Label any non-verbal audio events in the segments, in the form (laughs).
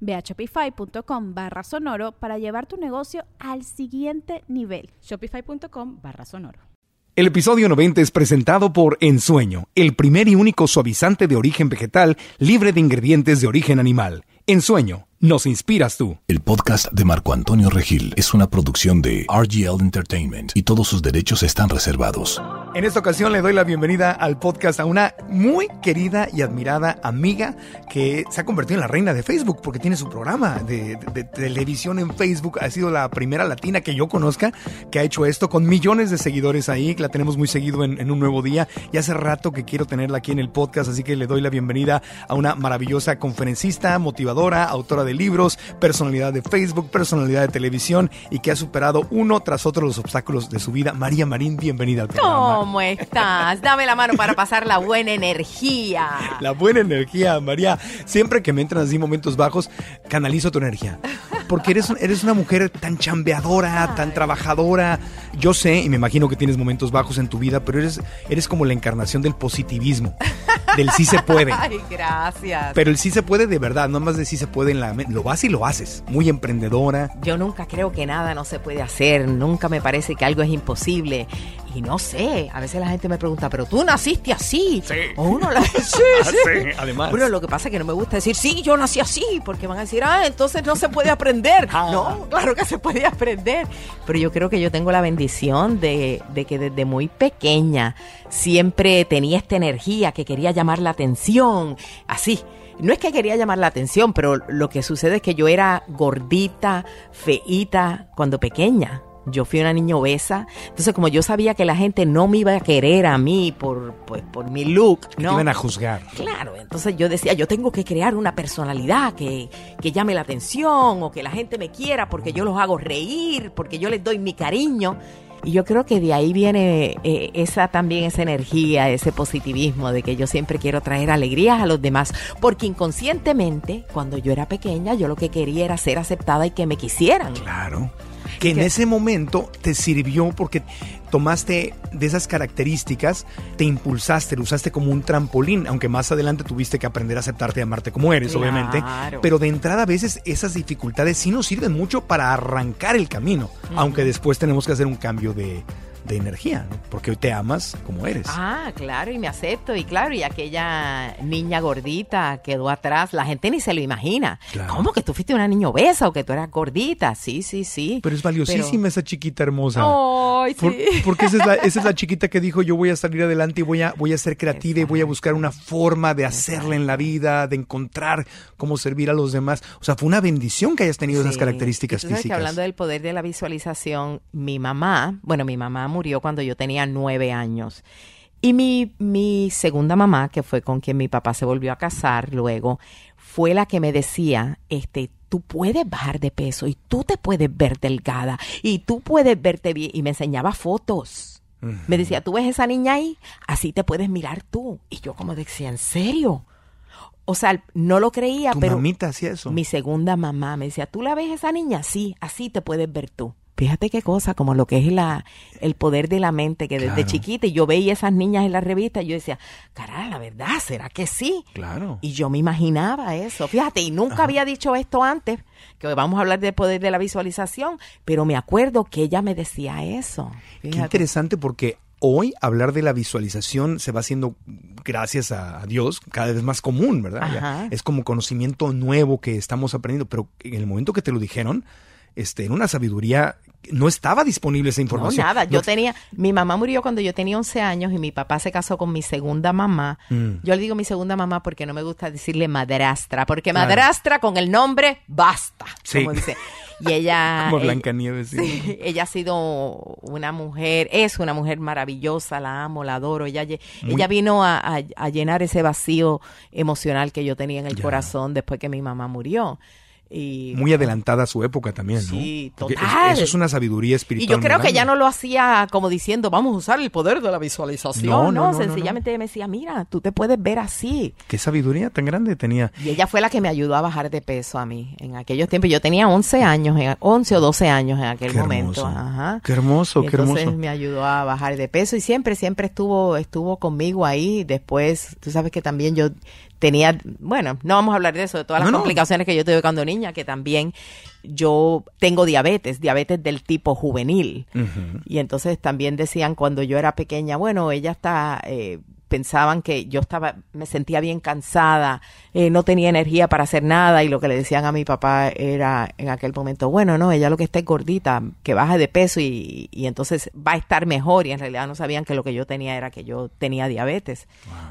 Ve a shopify.com barra sonoro para llevar tu negocio al siguiente nivel. Shopify.com barra sonoro. El episodio 90 es presentado por Ensueño, el primer y único suavizante de origen vegetal libre de ingredientes de origen animal. Ensueño nos inspiras tú. El podcast de Marco Antonio Regil es una producción de RGL Entertainment y todos sus derechos están reservados. En esta ocasión le doy la bienvenida al podcast a una muy querida y admirada amiga que se ha convertido en la reina de Facebook porque tiene su programa de, televisión en Facebook. Ha sido la primera latina que yo conozca que ha hecho esto con millones de seguidores ahí. La tenemos muy seguido en, en un nuevo día y hace rato que quiero tenerla aquí en el podcast, así que le doy la bienvenida a una maravillosa conferencista, motivadora, autora de de libros, personalidad de Facebook, personalidad de televisión y que ha superado uno tras otro los obstáculos de su vida. María Marín, bienvenida al programa. ¿Cómo estás? Dame la mano para pasar la buena energía. La buena energía, María. Siempre que me entran así momentos bajos, canalizo tu energía. Porque eres, eres una mujer tan chambeadora, tan trabajadora. Yo sé y me imagino que tienes momentos bajos en tu vida, pero eres, eres como la encarnación del positivismo. Del sí se puede. (laughs) Ay, gracias. Pero el sí se puede de verdad, no más de sí se puede en la lo vas y lo haces. Muy emprendedora. Yo nunca creo que nada no se puede hacer, nunca me parece que algo es imposible. Y no sé, a veces la gente me pregunta, pero tú naciste así. Sí. O uno la... (laughs) (laughs) sí, sí. además. Pero lo que pasa es que no me gusta decir, sí, yo nací así, porque van a decir, ah, entonces no se puede aprender. Ah. No, claro que se puede aprender. Pero yo creo que yo tengo la bendición de, de que desde muy pequeña siempre tenía esta energía que quería llamar la atención, así no es que quería llamar la atención, pero lo que sucede es que yo era gordita, feíta cuando pequeña. Yo fui una niña obesa, entonces como yo sabía que la gente no me iba a querer a mí por, pues, por mi look, ¿no? iban a juzgar. Claro, entonces yo decía, yo tengo que crear una personalidad que, que llame la atención o que la gente me quiera porque yo los hago reír, porque yo les doy mi cariño. Y yo creo que de ahí viene eh, esa también esa energía, ese positivismo de que yo siempre quiero traer alegrías a los demás, porque inconscientemente, cuando yo era pequeña, yo lo que quería era ser aceptada y que me quisieran. Claro que en ese momento te sirvió porque tomaste de esas características, te impulsaste, lo usaste como un trampolín, aunque más adelante tuviste que aprender a aceptarte y amarte como eres, obviamente. Pero de entrada a veces esas dificultades sí nos sirven mucho para arrancar el camino, aunque después tenemos que hacer un cambio de, de energía, ¿no? porque hoy te amas como eres. Ah, claro, y me acepto, y claro, y aquella niña gordita quedó atrás, la gente ni se lo imagina. ¿Cómo que tú fuiste una niña obesa o que tú eras gordita? Sí, sí, sí. Pero es valiosísima esa chiquita hermosa. Ay, sí. (laughs) porque esa es, la, esa es la chiquita que dijo, yo voy a salir adelante y voy a, voy a ser creativa y voy a buscar una forma de hacerla en la vida, de encontrar cómo servir a los demás. O sea, fue una bendición que hayas tenido esas características físicas. Que hablando del poder de la visualización, mi mamá, bueno, mi mamá murió cuando yo tenía nueve años. Y mi, mi segunda mamá, que fue con quien mi papá se volvió a casar luego, fue la que me decía, este, tú puedes bajar de peso y tú te puedes ver delgada y tú puedes verte bien. Y me enseñaba fotos. Me decía, ¿tú ves esa niña ahí? Así te puedes mirar tú. Y yo como decía, ¿en serio? O sea, no lo creía, ¿Tu pero... mamita hacía eso? Mi segunda mamá me decía, ¿tú la ves esa niña? Sí, así te puedes ver tú. Fíjate qué cosa, como lo que es la, el poder de la mente, que desde chiquita y yo veía esas niñas en la revista y yo decía, caray, la verdad, ¿será que sí? Claro. Y yo me imaginaba eso, fíjate, y nunca había dicho esto antes, que vamos a hablar del poder de la visualización, pero me acuerdo que ella me decía eso. Qué interesante porque hoy hablar de la visualización se va haciendo, gracias a, Dios, cada vez más común, ¿verdad? es como conocimiento nuevo que estamos aprendiendo, pero en el momento que te lo dijeron, este, en una sabiduría no estaba disponible esa No, información. nada. Yo No- tenía, mi mamá murió cuando yo tenía 11 años y mi papá se casó con mi segunda mamá. Mm. Yo le digo mi segunda mamá porque no me gusta decirle madrastra, porque Claro. madrastra con el nombre basta, Sí. como dice. Y ella, (laughs) Como ella- Blancanieves. sí. Sí, ella ha sido una mujer, es una mujer maravillosa, la amo, la adoro. Ella, Muy- ella vino a, a- a llenar ese vacío emocional que yo tenía en el Ya. corazón después que mi mamá murió. Y, Muy adelantada a su época también, ¿no? Sí, es- total. Eso es una sabiduría y espiritual. yo creo que grande. no lo hacía como diciendo, vamos a usar el poder de la visualización. No, No, no, no, sencillamente me decía, mira, tú te puedes ver así. ¿Qué sabiduría tan grande tenía? Y ella fue la que me ayudó a bajar de peso a mí en aquellos tiempos. Yo tenía 11 años, en- 11 o 12 años en aquel Qué momento. Ajá. Qué hermoso, Y qué entonces hermoso. me ayudó a bajar de peso y siempre, siempre estuvo, estuvo conmigo ahí. Después, tú sabes que también yo tenía, bueno, no vamos a hablar de eso, de todas las No, no. complicaciones que yo tuve cuando niña, que también yo tengo diabetes, diabetes del tipo juvenil. Y entonces también decían cuando yo era pequeña, bueno, ella está, eh, pensaban que yo estaba, me sentía bien cansada, eh, no tenía energía para hacer nada y lo que le decían a mi papá era en aquel momento, bueno, no, ella lo que está es gordita, que baje de peso y, y entonces va a estar mejor y en realidad no sabían que lo que yo tenía era que yo tenía diabetes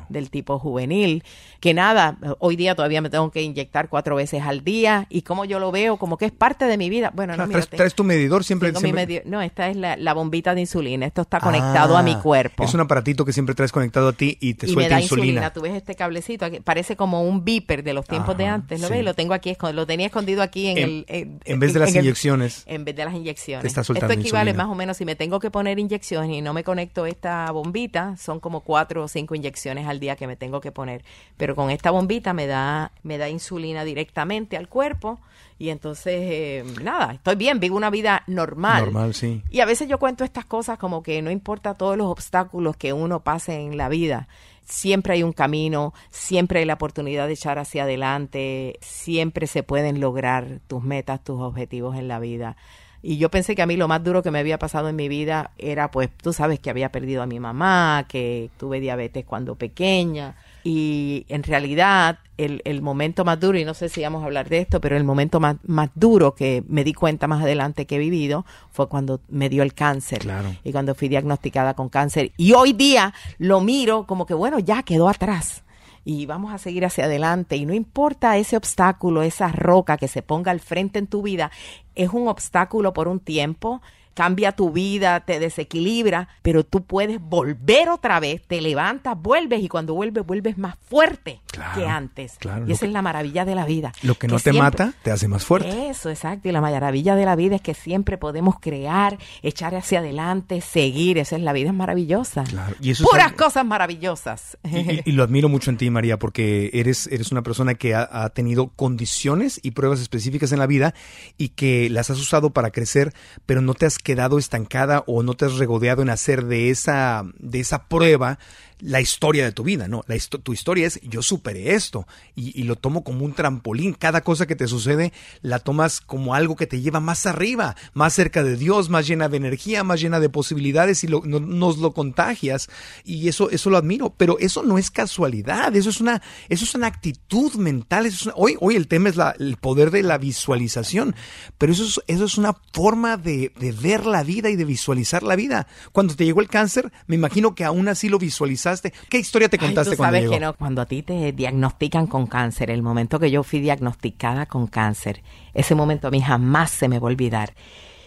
del tipo juvenil, que nada, hoy día todavía me tengo que inyectar cuatro veces al día y como yo lo veo, como que es parte de mi vida. Bueno, no, Claro, mira, traes, tu medidor siempre. siempre- no, esta es la, la bombita de insulina. Esto está conectado Ah, a mi cuerpo. Es un aparatito que siempre traes conectado a ti y te y me suelta da insulina. insulina. Tú ves este cablecito, aquí, parece como un beeper de los tiempos de antes. ¿Lo sí. ves? Lo tengo aquí, lo tenía escondido aquí en, En- el... En, en vez de las inyecciones. en vez de las inyecciones. Te está soltando Esto equivale insulina. más o menos, si me tengo que poner inyecciones y no me conecto esta bombita, son como cuatro o cinco inyecciones al día que me tengo que poner. Pero con esta bombita me da, me da insulina directamente al cuerpo y entonces, eh, nada, estoy bien, vivo una vida normal. Normal, sí. Y a veces yo cuento estas cosas como que no importa todos los obstáculos que uno pase en la vida, siempre hay un camino, siempre hay la oportunidad de echar hacia adelante, siempre se pueden lograr tus metas, tus objetivos en la vida. Y yo pensé que a mí lo más duro que me había pasado en mi vida era, pues, tú sabes que había perdido a mi mamá, que tuve diabetes cuando pequeña. Y en realidad, el, el momento más duro, y no sé si vamos a hablar de esto, pero el momento más, más duro que me di cuenta más adelante que he vivido fue cuando me dio el cáncer. Claro. Y cuando fui diagnosticada con cáncer. Y hoy día lo miro como que, bueno, ya quedó atrás. Y vamos a seguir hacia adelante. Y no importa ese obstáculo, esa roca que se ponga al frente en tu vida, es un obstáculo por un tiempo cambia tu vida, te desequilibra, pero tú puedes volver otra vez, te levantas, vuelves y cuando vuelves, vuelves más fuerte Claro, que antes. claro, y esa que- es la maravilla de la vida. Lo que no te siempre- mata te hace más fuerte. Eso, exacto. Y la maravilla de la vida es que siempre podemos crear, echar hacia adelante, seguir. Esa es la vida, es maravillosa. Claro, y eso es Puras cosas maravillosas. Y, y- y lo admiro mucho en ti, María, porque eres, eres una persona que ha, ha tenido condiciones y pruebas específicas en la vida y que las has usado para crecer, pero no te has quedado estancada o no te has regodeado en hacer de esa, de esa prueba la historia de tu vida, ¿no? La tu historia es yo superé esto y, lo tomo como un trampolín. Cada cosa que te sucede la tomas como algo que te lleva más arriba, más cerca de Dios, más llena de energía, más llena de posibilidades y lo- no- nos lo contagias y eso, eso lo admiro. Pero eso no es casualidad, eso es una, eso es una actitud mental. Hoy, hoy el tema es el poder de la visualización, pero eso es, eso es una forma de, de ver la vida y de visualizar la vida. Cuando te llegó el cáncer, me imagino que aún así lo visualizaste. ¿Qué historia te Ay, contaste tú cuando sabes llegó? que no, cuando a ti te diagnostican con cáncer, el momento que yo fui diagnosticada con cáncer, ese momento a mí jamás se me va a olvidar.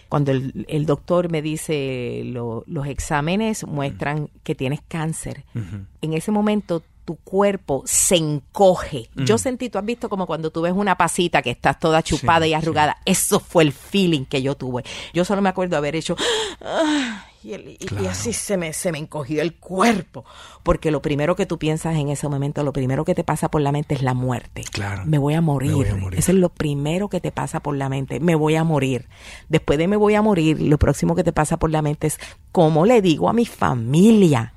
Cuando el, el doctor me dice lo- los exámenes muestran que tienes cáncer, en ese momento tu cuerpo se encoge. Yo sentí, tú has visto como cuando tú ves una pasita que estás toda chupada Sí, y arrugada. Eso fue el feeling que yo tuve. Yo solo me acuerdo haber hecho... "Ah", y, el- y- así se me, se me encogió el cuerpo. Porque lo primero que tú piensas en ese momento, lo primero que te pasa por la mente es la muerte. Claro. Me voy a morir. Me voy a morir. Eso es lo primero que te pasa por la mente. Me voy a morir. Después de me voy a morir, lo próximo que te pasa por la mente es cómo le digo a mi familia.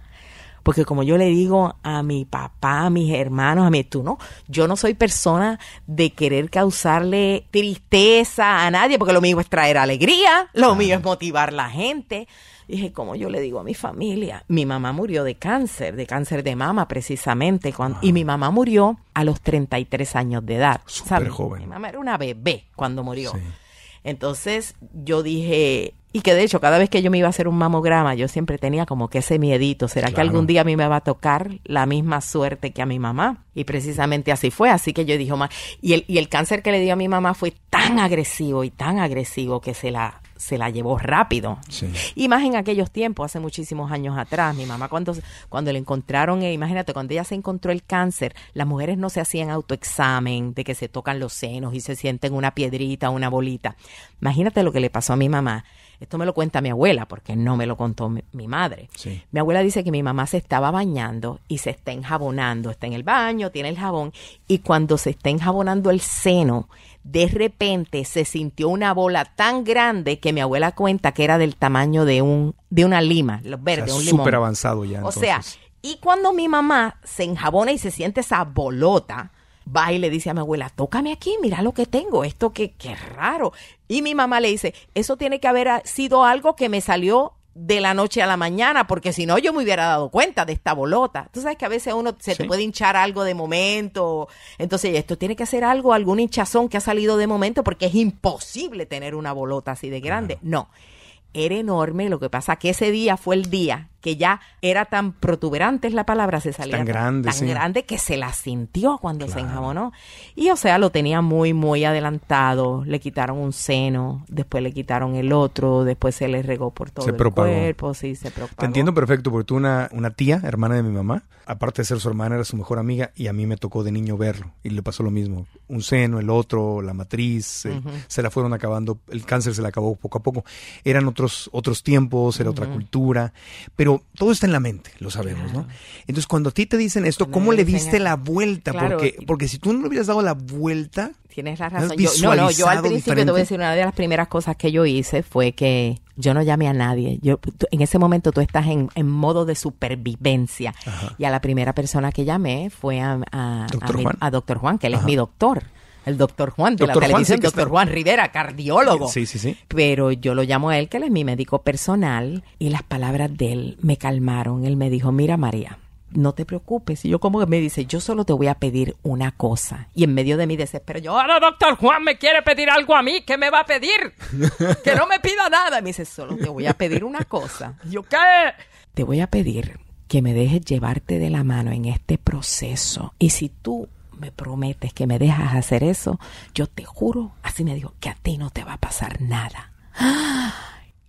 Porque como yo le digo a mi papá, a mis hermanos, a mí, tú no, yo no soy persona de querer causarle tristeza a nadie, porque lo mío es traer alegría, lo mío es motivar a la gente. Dije, como yo le digo a mi familia, mi mamá murió de cáncer, de cáncer de mama precisamente, cuando, y mi mamá murió a los 33 años de edad. Súper joven. Mi mamá era una bebé cuando murió. Sí. Entonces yo dije, Y que de hecho, cada vez que yo me iba a hacer un mamograma, yo siempre tenía como que ese miedito. ¿Será que algún día a mí me va a tocar la misma suerte que a mi mamá? Y precisamente así fue. Así que yo dije, y el, y el cáncer que le dio a mi mamá fue tan agresivo y tan agresivo que se la, se la llevó rápido. Sí. Y más en aquellos tiempos, hace muchísimos años atrás, mi mamá cuando, cuando le encontraron, eh, imagínate, cuando ella se encontró el cáncer, las mujeres no se hacían autoexamen de que se tocan los senos y se sienten una piedrita, una bolita. Imagínate lo que le pasó a mi mamá. Esto me lo cuenta mi abuela, porque no me lo contó mi, mi madre. Sí. Mi abuela dice que mi mamá se estaba bañando y se está enjabonando. Está en el baño, tiene el jabón. Y cuando se está enjabonando el seno, de repente se sintió una bola tan grande que mi abuela cuenta que era del tamaño de un de una lima, los O sea, un limón. súper avanzado ya. O sea, entonces. y cuando mi mamá se enjabona y se siente esa bolota, va y le dice a mi abuela, tócame aquí, mira lo que tengo, esto que, que raro. Y mi mamá le dice, eso tiene que haber sido algo que me salió de la noche a la mañana, porque si no yo me hubiera dado cuenta de esta bolota. Tú sabes que a veces uno se te puede hinchar algo de momento. Entonces, esto tiene que ser algo, algún hinchazón que ha salido de momento, porque es imposible tener una bolota así de grande. No. Era enorme, lo que pasa que ese día fue el día que ya era tan protuberante es la palabra, se salía Tan grande, tan sí. grande que se la sintió cuando se enjabonó. Y o sea, lo tenía muy, muy adelantado. Le quitaron un seno, después le quitaron el otro, después se le regó por todo Se el propagó. cuerpo, sí, se propagó. Te entiendo perfecto, porque tuve una, una tía, hermana de mi mamá, aparte de ser su hermana, era su mejor amiga, y a mí me tocó de niño verlo, y le pasó lo mismo. Un seno, el otro, la matriz, eh, se la fueron acabando, el cáncer se la acabó poco a poco. Eran otros, otros tiempos, era otra cultura, pero todo está en la mente, lo sabemos, ¿no? Entonces, cuando a ti te dicen esto, ¿cómo le diste la vuelta? Claro. Porque, porque si tú no le hubieras dado la vuelta, Tienes la ¿Has razón. Yo, no, no, yo al principio te voy a decir, una de las primeras cosas que yo hice fue que yo no llamé a nadie. Yo, tú- en ese momento tú estás en, en modo de supervivencia. Y a la primera persona que llamé fue a, a, Doctor a mi- Juan. a doctor Juan, que él es mi doctor. El doctor Juan de Doctor la Juan, televisión, sí, que doctor está- Juan Rivera, cardiólogo. Sí, sí, sí. Pero yo lo llamo a él, que él es mi médico personal, y las palabras de él me calmaron. Él me dijo, mira María, no te preocupes. Y yo como que me dice, yo solo te voy a pedir una cosa. Y en medio de mi desespero, yo, ahora doctor Juan me quiere pedir algo a mí, ¿qué me va a pedir? (laughs) Que no me pida nada. Y me dice, solo te voy a pedir una cosa. Y (laughs) yo, ¿qué? Te voy a pedir que me dejes llevarte de la mano en este proceso. Y si tú me prometes que me dejas hacer eso, yo te juro, así me dijo, que a ti no te va a pasar nada. (gasps)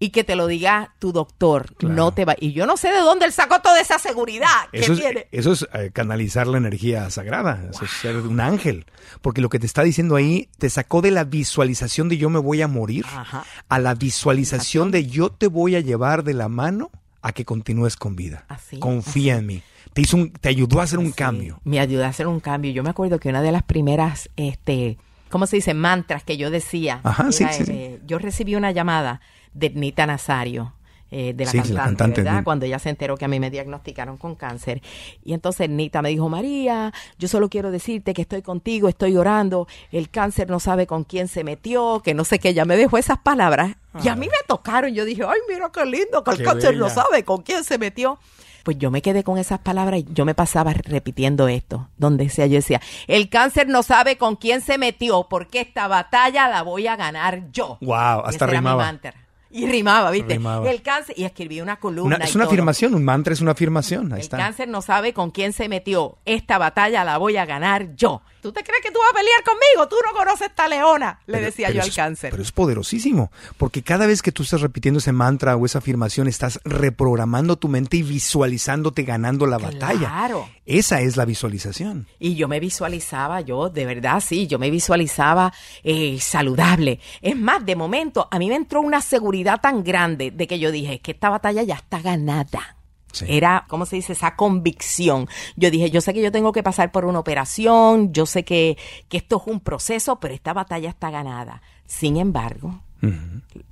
Y que te lo diga tu doctor, Claro. no te va. Y yo no sé de dónde él sacó toda esa seguridad que Eso es, tiene. eso es, eh, canalizar la energía sagrada, eso es ser un ángel, porque lo que te está diciendo ahí te sacó de la visualización de yo me voy a morir Ajá. a la visualización de yo te voy a llevar de la mano a que continúes con vida. Así, Confía en mí. Te hizo un, te ayudó a hacer un Sí, cambio. Me ayudó a hacer un cambio. Yo me acuerdo que una de las primeras, este, ¿cómo se dice? Mantras que yo decía. Ajá, sí, era, sí, sí. eh, yo recibí una llamada de Nita Nazario. eh, de la cantante, la cantante, ¿verdad? Cuando ella se enteró que a mí me diagnosticaron con cáncer. Y entonces Nita me dijo, María, yo solo quiero decirte que estoy contigo, estoy orando, el cáncer no sabe con quién se metió, que no sé qué. Ella me dejó esas palabras y a mí me tocaron. Yo dije, ay, mira qué lindo, que el cáncer no sabe con quién se metió. Pues yo me quedé con esas palabras y yo me pasaba repitiendo esto, donde sea yo decía, el cáncer no sabe con quién se metió, porque esta batalla la voy a ganar yo. Wow, hasta era mi rimaba. mantra. Y rimaba, ¿viste? Rimaba. El cáncer, y escribí una Una- columna. es y una todo. afirmación, un mantra es una afirmación. Ahí El está. cáncer no sabe con quién se metió. Esta batalla la voy a ganar yo. ¿Tú te crees que tú vas a pelear conmigo? Tú no conoces esta leona, le Pero- decía pero yo al es- cáncer. Pero es poderosísimo, porque cada vez que tú estás repitiendo ese mantra o esa afirmación, estás reprogramando tu mente y visualizándote ganando la batalla. Claro. Esa es la visualización. Y yo me visualizaba, yo de verdad sí, yo me visualizaba eh, saludable. Es más, de momento a mí me entró una seguridad tan grande de que yo dije que esta batalla ya está ganada. Sí. Era, ¿cómo se dice? Esa convicción. Yo dije, yo sé que yo tengo que pasar por una operación, yo sé que, que esto es un proceso, pero esta batalla está ganada. Sin embargo,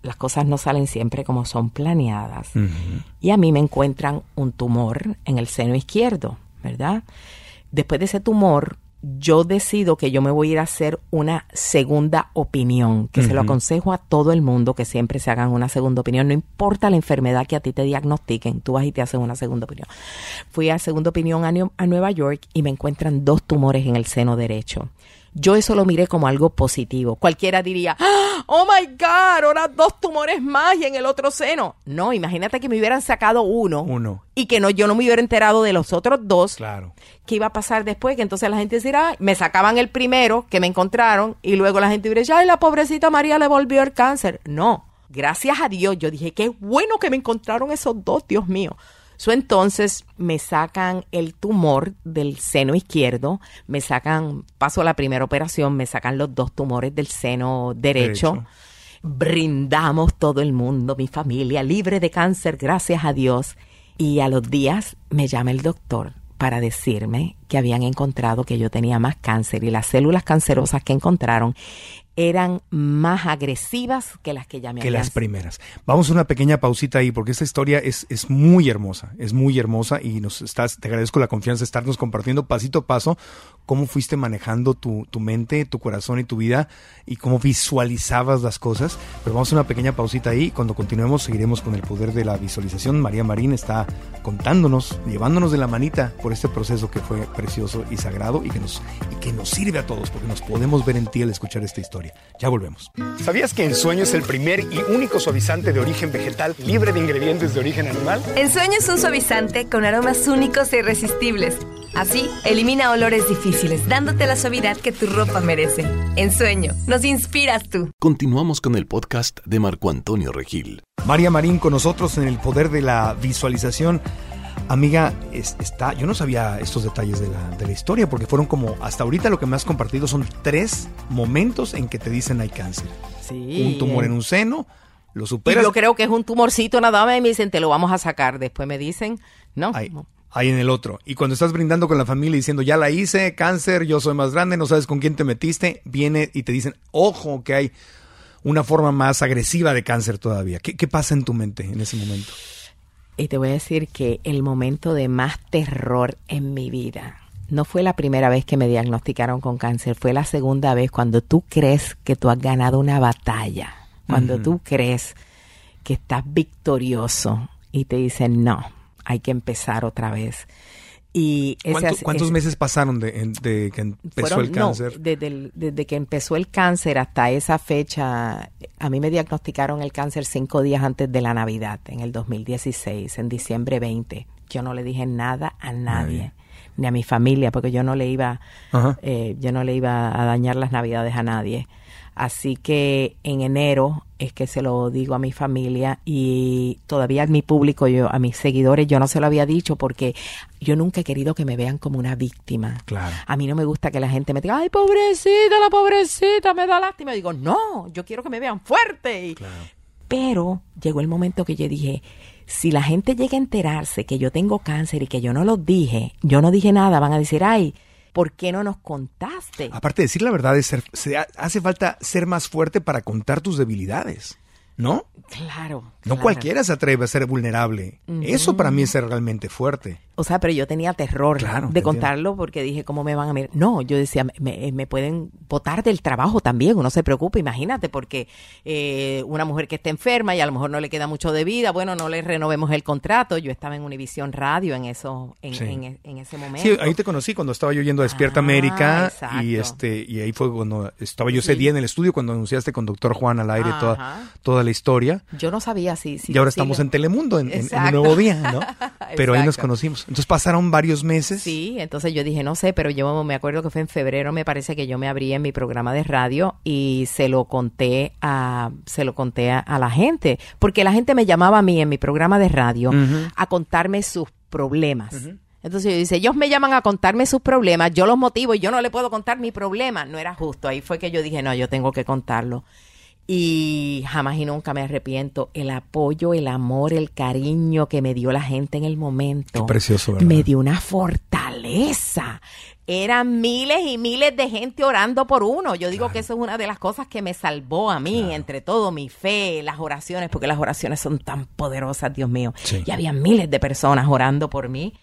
las cosas no salen siempre como son planeadas. Y a mí me encuentran un tumor en el seno izquierdo, ¿verdad? Después de ese tumor, yo decido que yo me voy a ir a hacer una segunda opinión, que se lo aconsejo a todo el mundo que siempre se hagan una segunda opinión, no importa la enfermedad que a ti te diagnostiquen, tú vas y te haces una segunda opinión. Fui a segunda opinión a, Nue- a Nueva York y me encuentran dos tumores en el seno derecho. Yo eso lo miré como algo positivo. Cualquiera diría, "Ah, oh my God, ahora dos tumores más y en el otro seno. No, imagínate que me hubieran sacado uno, Uno. y que no, yo no me hubiera enterado de los otros dos. Claro. ¿Qué iba a pasar después? Que entonces la gente dirá, me sacaban el primero que me encontraron y luego la gente diría, ay, la pobrecita María le volvió el cáncer. No, gracias a Dios, yo dije, qué bueno que me encontraron esos dos, Dios mío. So, entonces me sacan el tumor del seno izquierdo, me sacan, paso a la primera operación, me sacan los dos tumores del seno derecho. Derecho. Brindamos todo el mundo, mi familia, libre de cáncer, gracias a Dios. Y a los días me llama el doctor para decirme que habían encontrado que yo tenía más cáncer y las células cancerosas que encontraron eran más agresivas que las que ya me que las primeras. Vamos a una pequeña pausita ahí porque esta historia es, es muy hermosa, es muy hermosa y nos estás, te agradezco la confianza de estarnos compartiendo pasito a paso cómo fuiste manejando tu, tu mente, tu corazón y tu vida y cómo visualizabas las cosas. Pero vamos a una pequeña pausita ahí. Cuando continuemos seguiremos con el poder de la visualización. María Marín está contándonos, llevándonos de la manita por este proceso que fue precioso y sagrado y que nos, y que nos sirve a todos porque nos podemos ver en ti al escuchar esta historia. Ya volvemos. ¿Sabías que Ensueño es el primer y único suavizante de origen vegetal libre de ingredientes de origen animal? Ensueño es un suavizante con aromas únicos e irresistibles. Así, elimina olores difíciles, dándote la suavidad que tu ropa merece. Ensueño, nos inspiras tú. Continuamos con el podcast de Marco Antonio Regil. María Marín con nosotros en el poder de la visualización. Amiga, es- está, yo no sabía estos detalles de la, de la historia porque fueron como, hasta ahorita lo que me has compartido son tres momentos en que te dicen hay cáncer. Sí. Un tumor en un seno, lo Y superas. yo creo que es un tumorcito nada más y me dicen, te lo vamos a sacar. Después me dicen, no. Ahí, ahí en el otro. Y cuando estás brindando con la familia diciendo, ya la hice, cáncer, yo soy más grande, no sabes con quién te metiste, viene y te dicen, ojo, que hay una forma más agresiva de cáncer todavía. ¿Qué, qué pasa en tu mente en ese momento? Y te voy a decir que el momento de más terror en mi vida no fue la primera vez que me diagnosticaron con cáncer, fue la segunda vez cuando tú crees que tú has ganado una batalla, cuando tú crees que estás victorioso y te dicen no, hay que empezar otra vez. Y ese ¿Cuánto- hace- ¿Cuántos ese- meses pasaron de, que empezó fueron- el no, cáncer? desde, el- desde que empezó el cáncer hasta esa fecha, a mí me diagnosticaron el cáncer cinco días antes de la Navidad, en el 2016, en diciembre 20. Yo no le dije nada a nadie, ni a mi familia, porque yo no le iba, eh, yo no le iba a dañar las Navidades a nadie. Así que en enero es que se lo digo a mi familia y todavía a mi público, yo, a mis seguidores, yo no se lo había dicho porque yo nunca he querido que me vean como una víctima. Claro. A mí no me gusta que la gente me diga, ay, pobrecita, la pobrecita, me da lástima. Digo, no, yo quiero que me vean fuerte. Y- Pero llegó el momento que yo dije, si la gente llega a enterarse que yo tengo cáncer y que yo no lo dije, yo no dije nada, van a decir, ay, ¿por qué no nos contaste? Aparte de decir la verdad, es ser, se ha- hace falta ser más fuerte para contar tus debilidades, ¿no? Claro. No claro. cualquiera se atreve a ser vulnerable. Eso para mí es ser realmente fuerte. O sea, pero yo tenía terror Claro, de entiendo. contarlo porque dije, ¿cómo me van a mirar? No, yo decía, me, pueden votar del trabajo también, uno se preocupa, imagínate, porque eh, una mujer que está enferma y a lo mejor no le queda mucho de vida, bueno, no le renovemos el contrato. Yo estaba en Univisión Radio en eso, en, Sí. en- en ese momento. Sí, ahí te conocí cuando estaba yo yendo a Despierta Ah, América exacto. y este y ahí fue cuando estaba yo ese día en el estudio cuando anunciaste con Doctor Juan al aire toda, Ajá. toda la historia. Yo no sabía si... si y ahora estamos en Telemundo, en, en- un nuevo día, ¿no? (laughs) Pero ahí nos Exacto. Entonces pasaron varios meses. Sí, entonces yo dije, no sé, pero yo me acuerdo que fue en febrero, me parece que yo me abrí en mi programa de radio y se lo conté a, se lo conté a, a la gente, porque la gente me llamaba a mí en mi programa de radio a contarme sus problemas. Entonces yo dice, ellos me llaman a contarme sus problemas, yo los motivo y yo no le puedo contar mi problema. No era justo. Ahí fue que yo dije, no, yo tengo que contarlo. Y jamás y nunca me arrepiento. El apoyo, el amor, el cariño que me dio la gente en el momento. Qué precioso, ¿verdad? Me dio una fortaleza. Eran miles y miles de gente orando por uno. Yo digo que eso es una de las cosas que me salvó a mí, entre todo mi fe, las oraciones, porque las oraciones son tan poderosas, Dios mío. Sí. Y había miles de personas orando por mí.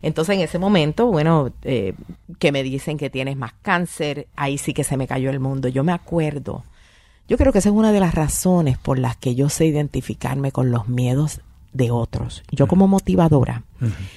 Entonces en ese momento, bueno, eh, que me dicen que tienes más cáncer, ahí sí que se me cayó el mundo. Yo me acuerdo. Yo creo que esa es una de las razones por las que yo sé identificarme con los miedos de otros. Yo como motivadora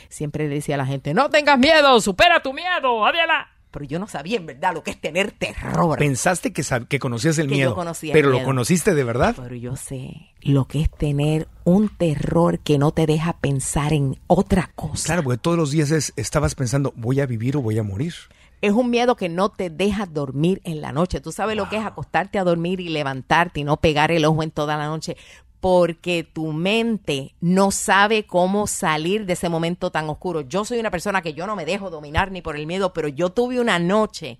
siempre le decía a la gente, no tengas miedo, supera tu miedo, Adela. pero yo no sabía en verdad lo que es tener terror. Pensaste que, que conocías el Que miedo, conocía el pero lo miedo. conociste de verdad. Pero yo sé lo que es tener un terror que no te deja pensar en otra cosa. Claro, porque todos los días es- estabas pensando, voy a vivir o voy a morir. Es un miedo que no te deja dormir en la noche. Tú sabes lo que es acostarte a dormir y levantarte y no pegar el ojo en toda la noche. Porque tu mente no sabe cómo salir de ese momento tan oscuro. Yo soy una persona que yo no me dejo dominar ni por el miedo, pero yo tuve una noche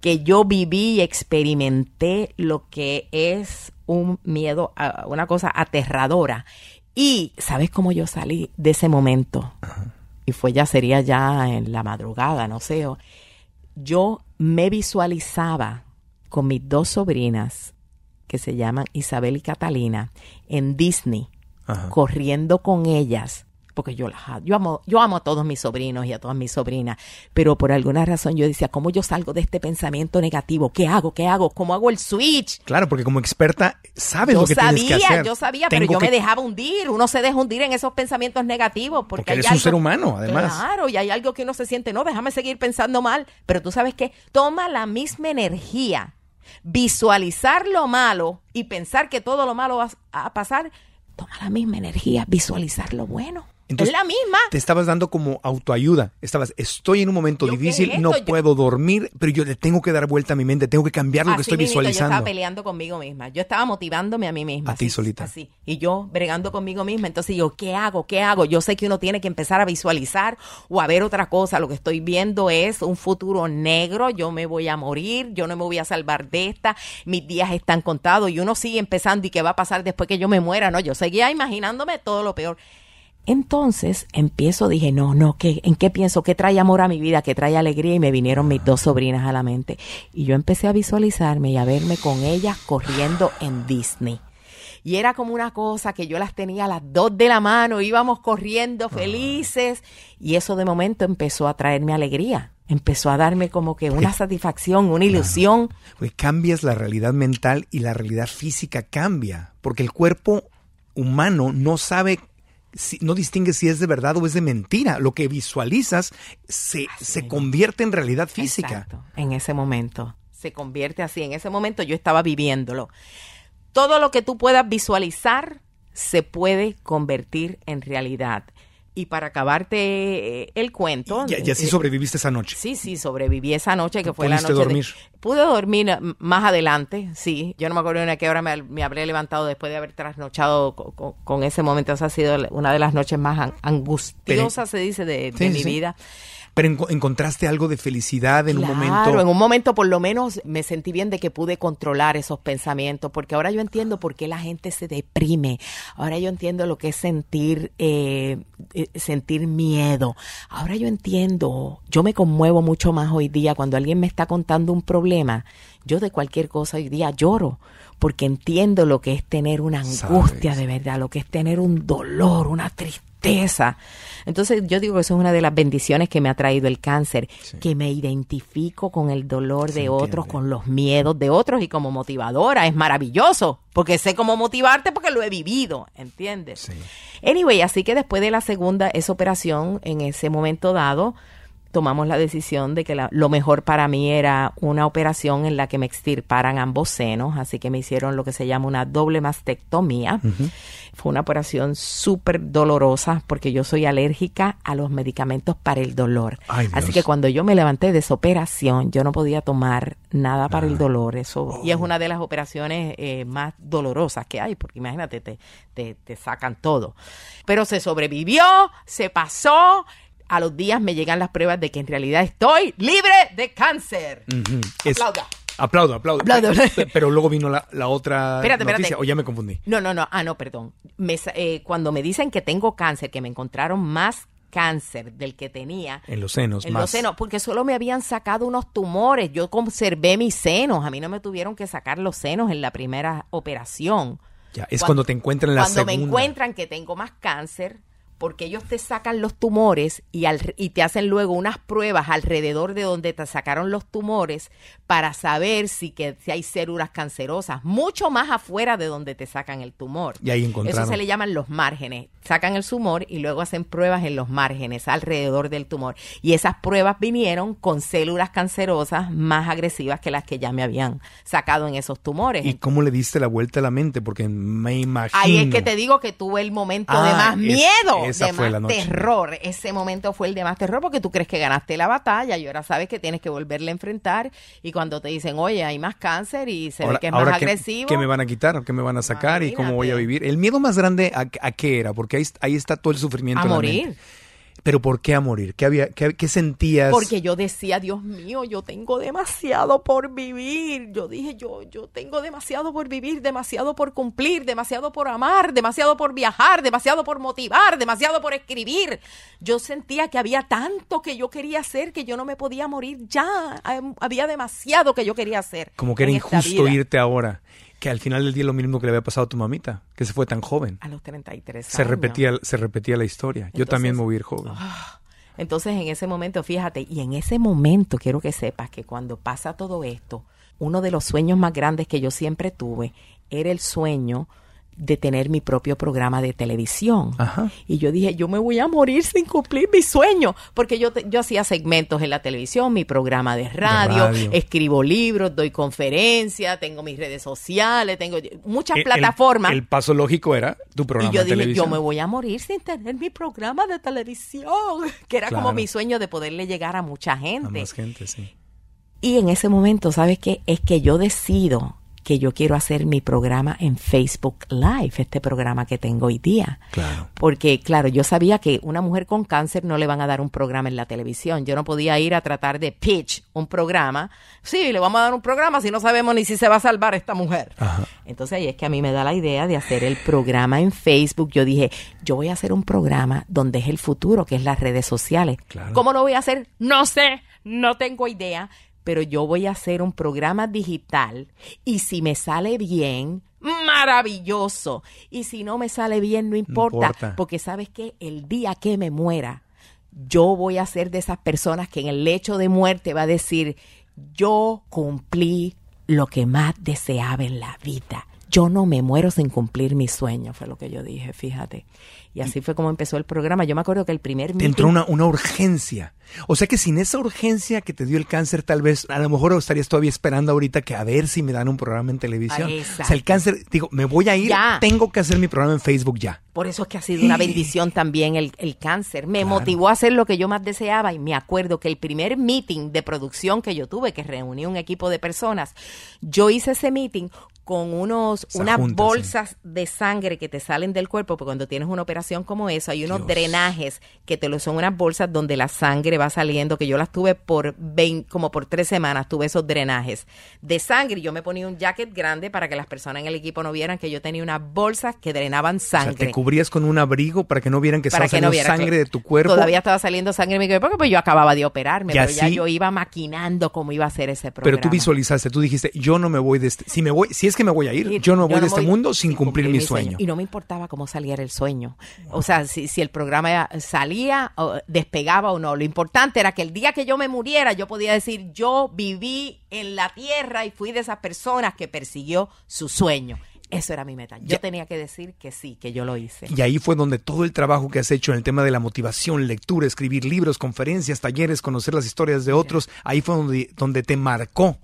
que yo viví y experimenté lo que es un miedo, a- una cosa aterradora. Y ¿sabes cómo yo salí de ese momento? Y fue ya, sería ya en la madrugada, no sé. o- yo me visualizaba con mis dos sobrinas, que se llaman Isabel y Catalina, en Disney, Ajá. corriendo con ellas. Porque yo las yo amo, yo amo a todos mis sobrinos y a todas mis sobrinas, pero por alguna razón yo decía, ¿cómo yo salgo de este pensamiento negativo? ¿Qué hago? ¿Qué hago? ¿Cómo hago el switch? Claro, porque como experta sabes yo lo que tienes sabía, que hacer. yo sabía, pero Tengo yo me dejaba hundir. Uno se deja hundir en esos pensamientos negativos. Porque, Porque hay eres un algo- ser humano, además. Claro, y hay algo que uno se siente, no, déjame seguir pensando mal. Pero tú sabes que toma la misma energía, visualizar lo malo y pensar que todo lo malo va a pasar, toma la misma energía, visualizar lo bueno. Entonces, es la misma. Te estabas dando como autoayuda. Estabas, estoy en un momento ¿Yo qué difícil, es no? Yo- puedo dormir, pero yo le tengo que dar vuelta a mi mente, tengo que cambiar lo que estoy mismito, Yo visualizando. estaba peleando conmigo misma. Yo estaba motivándome a mí misma. A ti solita. Así. Y yo bregando conmigo misma. Entonces yo, ¿qué hago? ¿Qué hago? Yo sé que uno tiene que empezar a visualizar o a ver otra cosa. Lo que estoy viendo es un futuro negro. Yo me voy a morir. Yo no me voy a salvar de esta. Mis días están contados. Y uno sigue empezando. ¿Y qué va a pasar después que yo me muera? No, yo seguía imaginándome todo lo peor. Entonces empiezo, dije, no, no, ¿qué, ¿en qué pienso? ¿Qué trae amor a mi vida? ¿Qué trae alegría? Y me vinieron mis dos sobrinas a la mente. Y yo empecé a visualizarme y a verme con ellas corriendo en Disney. Y era como una cosa que yo las tenía a las dos de la mano, íbamos corriendo felices. Y eso de momento empezó a traerme alegría. Empezó a darme como que una satisfacción, una ilusión. Porque cambias la realidad mental y la realidad física cambia. Porque el cuerpo humano no sabe, no distingue si es de verdad o es de mentira. Lo que visualizas se, se convierte en realidad física. Exacto, en ese momento. Se convierte así. En ese momento yo estaba viviéndolo. Todo lo que tú puedas visualizar se puede convertir en realidad. Y para acabarte eh, el cuento. Y, y así eh, sobreviviste esa noche. Sí, sí, sobreviví esa noche que fue la ¿Pudiste noche. de- dormir? pude dormir más adelante, sí. Yo no me acuerdo ni a qué hora me, me habré levantado después de haber trasnochado co- co- con, ese momento. Esa ha sido una de las noches más an- angustiosas, se dice, de, de Sí, mi sí, sí. vida. Pero enco- encontraste algo de felicidad en un Claro, momento. en un momento por lo menos me sentí bien de que pude controlar esos pensamientos, porque ahora yo entiendo por qué la gente se deprime. Ahora yo entiendo lo que es sentir, eh, eh, sentir miedo. Ahora yo entiendo, yo me conmuevo mucho más hoy día cuando alguien me está contando un problema. Yo de cualquier cosa hoy día lloro, porque entiendo lo que es tener una angustia Sabes. de verdad, lo que es tener un dolor, una tristeza. Entonces yo digo que eso es una de las bendiciones que me ha traído el cáncer, que me identifico con el dolor de otros, con los miedos de otros y como motivadora. Es maravilloso, porque sé cómo motivarte porque lo he vivido, ¿entiendes? Sí. Anyway, así que después de la segunda, esa operación, en ese momento dado, tomamos la decisión de que la- lo mejor para mí era una operación en la que me extirparan ambos senos, así que me hicieron lo que se llama una doble mastectomía. Fue una operación súper dolorosa porque yo soy alérgica a los medicamentos para el dolor. Ay, así que cuando yo me levanté de esa operación, yo no podía tomar nada para el dolor. Eso, Y es una de las operaciones eh, más dolorosas que hay, porque imagínate, te, te, te sacan todo. Pero se sobrevivió, se pasó. A los días me llegan las pruebas de que en realidad estoy libre de cáncer. Es- Aplauda. Aplaudo, aplaudo. Aplaudo. Pe- Pero luego vino la, la otra Espérate, noticia, espérate. o ya me confundí. No, no, no. Ah, no, perdón. Me eh, cuando me dicen que tengo cáncer, que me encontraron más cáncer del que tenía. En los senos, En más. los senos, porque solo me habían sacado unos tumores. Yo conservé mis senos. A mí no me tuvieron que sacar los senos en la primera operación. Ya, es cuando te encuentran la Cuando me segunda. encuentran que tengo más cáncer, porque ellos te sacan los tumores y, al- y te hacen luego unas pruebas alrededor de donde te sacaron los tumores para saber si, que, si hay células cancerosas, mucho más afuera de donde te sacan el tumor. Y ahí encontraron. Eso se le llaman los márgenes. Sacan el tumor y luego hacen pruebas en los márgenes, alrededor del tumor. Y esas pruebas vinieron con células cancerosas más agresivas que las que ya me habían sacado en esos tumores. ¿Y cómo le diste la vuelta a la mente? Porque me imagino. Ahí es que te digo que tuve el momento de Ah, más es- miedo, esa de fue más la noche. terror. Ese momento fue el de más terror porque tú crees que ganaste la batalla y ahora sabes que tienes que volverle a enfrentar. Y cuando te dicen, oye, hay más cáncer y se ve que es más ¿qué- agresivo. ¿qué, me van a quitar? ¿Qué me van a sacar? ¿Y cómo voy a vivir? El miedo más grande, ¿a, a qué era? Porque ahí, ahí está todo el sufrimiento. a en la morir. mente. ¿Pero por qué a morir? ¿Qué, había, qué, qué sentías? Porque yo decía, Dios mío, yo tengo demasiado por vivir. Yo dije, yo, yo tengo demasiado por vivir, demasiado por cumplir, demasiado por amar, demasiado por viajar, demasiado por motivar, demasiado por escribir. Yo sentía que había tanto que yo quería hacer que yo no me podía morir ya. Había demasiado que yo quería hacer. Como que era injusto vida. irte ahora. Que al final del día es lo mismo que le había pasado a tu mamita, que se fue tan joven. A los 33 Se años. repetía, se repetía la historia. Yo también me voy a ir joven. Entonces, en ese momento, fíjate, y en ese momento quiero que sepas que cuando pasa todo esto, uno de los sueños más grandes que yo siempre tuve era el sueño de tener mi propio programa de televisión. Ajá. Y yo dije, yo me voy a morir sin cumplir mi sueño, porque yo, te- yo hacía segmentos en la televisión, mi programa de radio, radio. escribo libros, doy conferencias, tengo mis redes sociales, tengo muchas El- el- plataformas. El, paso lógico era tu programa Y yo de dije, televisión. yo me voy a morir sin tener mi programa de televisión, (laughs) que era como mi sueño de poderle llegar a mucha A gente. más gente, sí. Y en ese momento, ¿sabes qué? Es que yo decido que yo quiero hacer mi programa en Facebook Live, este programa que tengo hoy día. Claro. Porque, claro, yo sabía que una mujer con cáncer no le van a dar un programa en la televisión. Yo no podía ir a tratar de pitch un programa. Sí, le vamos a dar un programa si no sabemos ni si se va a salvar esta mujer. Ajá. Entonces ahí es que a mí me da la idea de hacer el programa en Facebook. Yo dije, yo voy a hacer un programa donde es el futuro, que es las redes sociales. Claro. ¿Cómo lo voy a hacer? No sé, no tengo idea, pero yo voy a hacer un programa digital y si me sale bien, maravilloso. Y si no me sale bien, no importa, importa. porque sabes que el día que me muera, yo voy a ser de esas personas que en el lecho de muerte va a decir, yo cumplí lo que más deseaba en la vida. Yo no me muero sin cumplir mi sueño, fue lo que yo dije, fíjate. Y así fue como empezó el programa. Yo me acuerdo que el primer Te entró una, una urgencia. O sea que sin esa urgencia que te dio el cáncer, tal vez, a lo mejor estarías todavía esperando ahorita que a ver si me dan un programa en televisión. Ah, o sea, el exacto. cáncer, digo, me voy a ir, Ya. tengo que hacer mi programa en Facebook ya. Por eso es que ha sido una bendición también el, el cáncer. Me Claro. motivó a hacer lo que yo más deseaba y me acuerdo que el primer meeting de producción que yo tuve, que reuní un equipo de personas, yo hice ese meeting con unos unas junta, bolsas de sangre que te salen del cuerpo, porque cuando tienes una operación como esa, hay unos Dios. drenajes que te lo son unas bolsas donde la sangre va saliendo, que yo las tuve por 20, como por tres semanas, tuve esos drenajes de sangre. y Yo me ponía un jacket grande para que las personas en el equipo no vieran que yo tenía unas bolsas que drenaban O sea, sangre te cubrías con un abrigo para que no vieran que estaba que no saliendo sangre que de tu cuerpo. Todavía estaba saliendo sangre de mi cuerpo porque pues yo acababa de operarme, pero ya así- yo iba maquinando cómo iba a ser ese programa. Pero tú visualizaste, tú dijiste, yo no me voy de este, si me voy, si es que me voy a ir, yo no voy de este mundo sin cumplir, mi sueño. Y no me importaba cómo saliera el sueño. O sea, si, si el programa salía, o despegaba o no. Lo importante era que el día que yo me muriera, yo podía decir, yo viví en la tierra y fui de esas personas que persiguió su sueño. Eso era mi meta. Yo Ya. tenía que decir que sí, que yo lo hice. Y ahí fue donde todo el trabajo que has hecho en el tema de la motivación, lectura, escribir libros, conferencias, talleres, conocer las historias de otros, ahí fue donde, donde te marcó.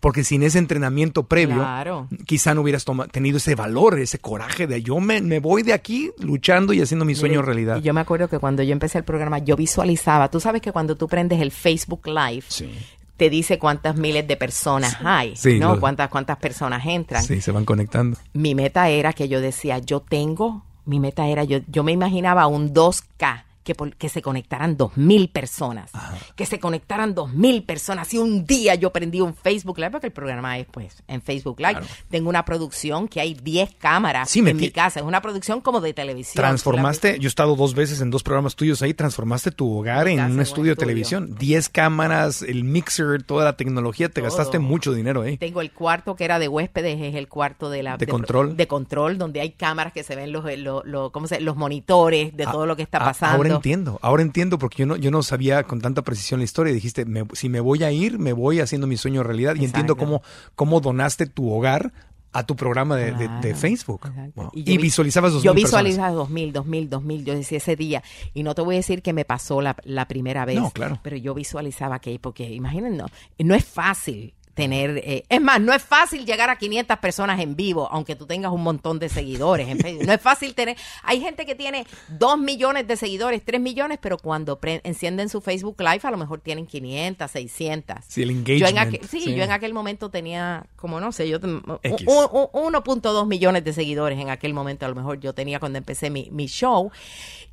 Porque sin ese entrenamiento previo, Claro. quizá no hubieras tenido ese valor, ese coraje de yo me, me voy de aquí luchando y haciendo mi sueño realidad. Y yo me acuerdo que cuando yo empecé el programa, yo visualizaba, tú sabes que cuando tú prendes el Facebook Live, Sí. te dice cuántas miles de personas hay, Sí, ¿no? lo- Cuántas, cuántas personas entran. Sí, se van conectando. Mi meta era que yo decía, yo tengo, mi meta era, yo, yo me imaginaba un 2K, que, por- que se conectaran dos mil personas. Que se conectaran dos mil personas. Y un día yo prendí un Facebook Live, porque el programa es pues en Facebook Live. Tengo una producción que hay 10 cámaras Sí, en mi casa. Es una producción como de televisión. Transformaste, yo he estado dos veces en dos programas tuyos ahí, transformaste tu hogar en casa un en un estudio de televisión. Diez cámaras, el mixer, toda la tecnología, te Todo. gastaste mucho dinero ahí. Tengo el cuarto que era de huéspedes, es el cuarto de la De control. de control, donde hay cámaras que se ven los, los, los- ¿cómo se- los monitores de todo lo que está Ah, pasando. Ahora entiendo, ahora entiendo porque yo no, yo no sabía con tanta precisión la historia. Dijiste, me- si me voy a ir, me voy haciendo mi sueño realidad. Y entiendo cómo, cómo donaste tu hogar a tu programa de, de- de Claro, Facebook. Wow. Y yo visualizabas dos Yo visualizaba dos mil, dos mil, dos mil. Yo decía ese día. Y no te voy a decir que me pasó la, la primera vez. No, claro. Pero yo visualizaba que, porque imaginen, no, no es fácil tener, eh, es más, no es fácil llegar a 500 personas en vivo, aunque tú tengas un montón de seguidores en Facebook. No es fácil tener, hay gente que tiene 2 millones de seguidores, 3 millones, pero cuando pre- encienden su Facebook Live a lo mejor tienen 500, 600. Sí, el Yo en engagement. aquel, sí, sí. yo en aquel momento tenía, como no sé, yo ten- X. un- un- 1.2 millones de seguidores en aquel momento, a lo mejor yo tenía cuando empecé mi, mi show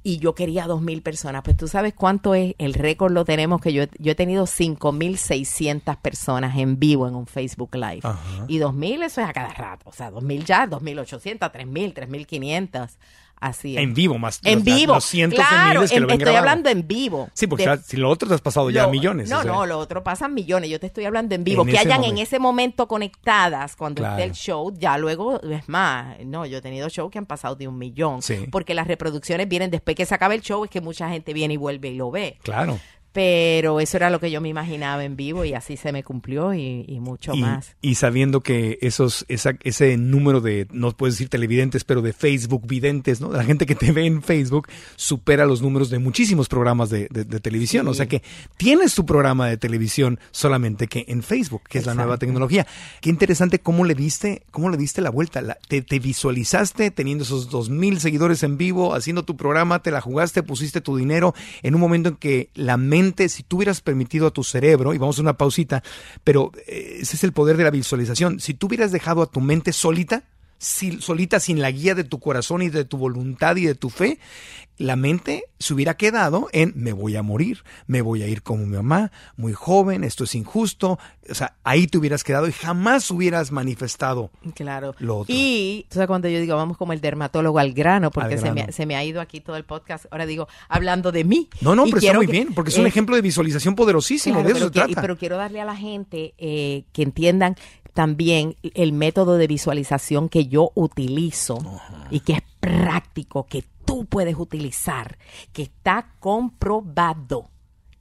y yo quería 2.000 personas. Pues tú sabes cuánto es, el récord lo tenemos, que yo, he- yo he tenido 5.600 personas en vivo en un Facebook Live. Ajá. Y 2.000 eso es a cada rato, o sea, 2.000 ya, 2.800, 3.000, 3.500, así es. En vivo, más En los- vivo, los cientos de claro, miles que en- lo ven estoy grabado. hablando en vivo. Sí, porque De- si lo otro te has pasado ya lo- millones. No, o sea. no, lo otro pasan millones. Yo te estoy hablando en vivo. En que hayan momento. en ese momento conectadas cuando Claro. esté el show. Ya luego, es más, no, yo he tenido shows que han pasado de un millón. Sí. Porque las reproducciones vienen después que se acaba el show, es que mucha gente viene y vuelve y lo ve. Claro. Pero eso era lo que yo me imaginaba en vivo y así se me cumplió y, y mucho y, más. y sabiendo que esos, esa- ese número de, no puedes decir televidentes, pero de Facebook videntes, ¿no? La gente que te ve en Facebook supera los números de muchísimos programas de, de- de televisión. Sí. O sea que tienes tu programa de televisión solamente que en Facebook, que es la nueva tecnología. Qué interesante cómo le diste, cómo le diste la vuelta. La- te, te visualizaste teniendo esos dos mil seguidores en vivo, haciendo tu programa, te la jugaste, pusiste tu dinero en un momento en que la mente, si tú hubieras permitido a tu cerebro, y vamos a una pausita, pero eh, ese es el poder de la visualización, si tú hubieras dejado a tu mente solita, si- solita sin la guía de tu corazón y de tu voluntad y de tu fe, la mente se hubiera quedado en me voy a morir, me voy a ir como mi mamá, muy joven, esto es injusto. O sea, ahí te hubieras quedado y jamás hubieras manifestado. Claro. Lo otro. Y, tú sabes, cuando yo digo, vamos como el dermatólogo al grano, porque Al Se, me, se me ha ido aquí todo el podcast, ahora digo, hablando de mí. No, no, Y pero está muy que- bien, porque es un eh, ejemplo de visualización poderosísimo, Claro, de eso pero, se que- trata. pero quiero darle a la gente eh, que entiendan también el método de visualización que yo utilizo y que es práctico, que tú puedes utilizar, que está comprobado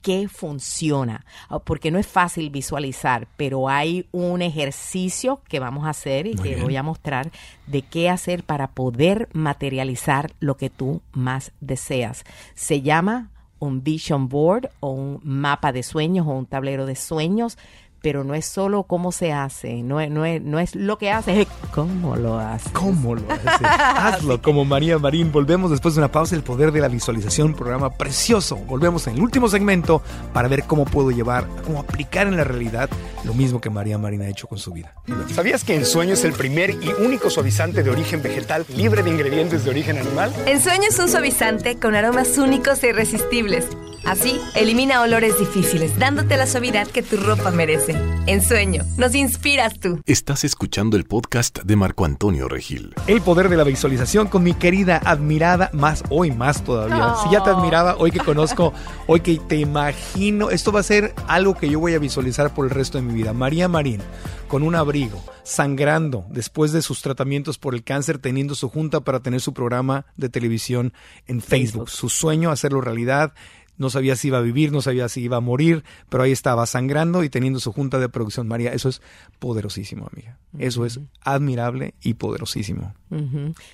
que funciona, Ah, porque no es fácil visualizar, pero hay un ejercicio que vamos a hacer y Muy que bien. voy a mostrar de qué hacer para poder materializar lo que tú más deseas. Se llama un vision board o un mapa de sueños o un tablero de sueños, pero no es solo cómo se hace, no es, no es, no es lo que haces, es cómo lo haces. ¿Cómo lo haces? (laughs) Hazlo como María Marín. Volvemos después de una pausa. El poder de la visualización, programa precioso. Volvemos en el último segmento para ver cómo puedo llevar, cómo aplicar en la realidad lo mismo que María Marín ha hecho con su vida. ¿Sabías que en sueño es el primer y único suavizante de origen vegetal libre de ingredientes de origen animal? Ensueño es un suavizante con aromas únicos e irresistibles. Así, elimina olores difíciles, dándote la suavidad que tu ropa merece. Ensueño, nos inspiras tú. Estás escuchando el podcast de Marco Antonio Regil. El poder de la visualización con mi querida admirada, más hoy más todavía. Si ya te admiraba, hoy que conozco, hoy que te imagino, esto va a ser algo que yo voy a visualizar por el resto de mi vida. María Marín, con un abrigo, sangrando después de sus tratamientos por el cáncer, teniendo su junta para tener su programa de televisión en Facebook. Facebook. Su sueño, hacerlo realidad. No sabía si iba a vivir, no sabía si iba a morir, pero ahí estaba sangrando y teniendo su junta de producción. María, eso es poderosísimo, amiga. Eso es admirable y poderosísimo.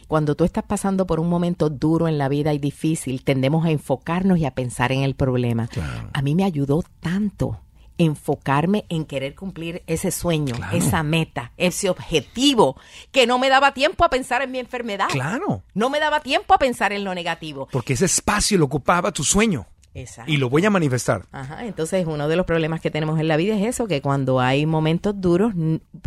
Cuando tú estás pasando por un momento duro en la vida y difícil, tendemos a enfocarnos y a pensar en el problema. Claro. A mí me ayudó tanto enfocarme en querer cumplir ese sueño, Claro. esa meta, ese objetivo, que no me daba tiempo a pensar en mi enfermedad. Claro. No me daba tiempo a pensar en lo negativo. Porque ese espacio lo ocupaba tu sueño. Exacto. y lo voy a manifestar. Ajá, entonces uno de los problemas que tenemos en la vida es eso, que cuando hay momentos duros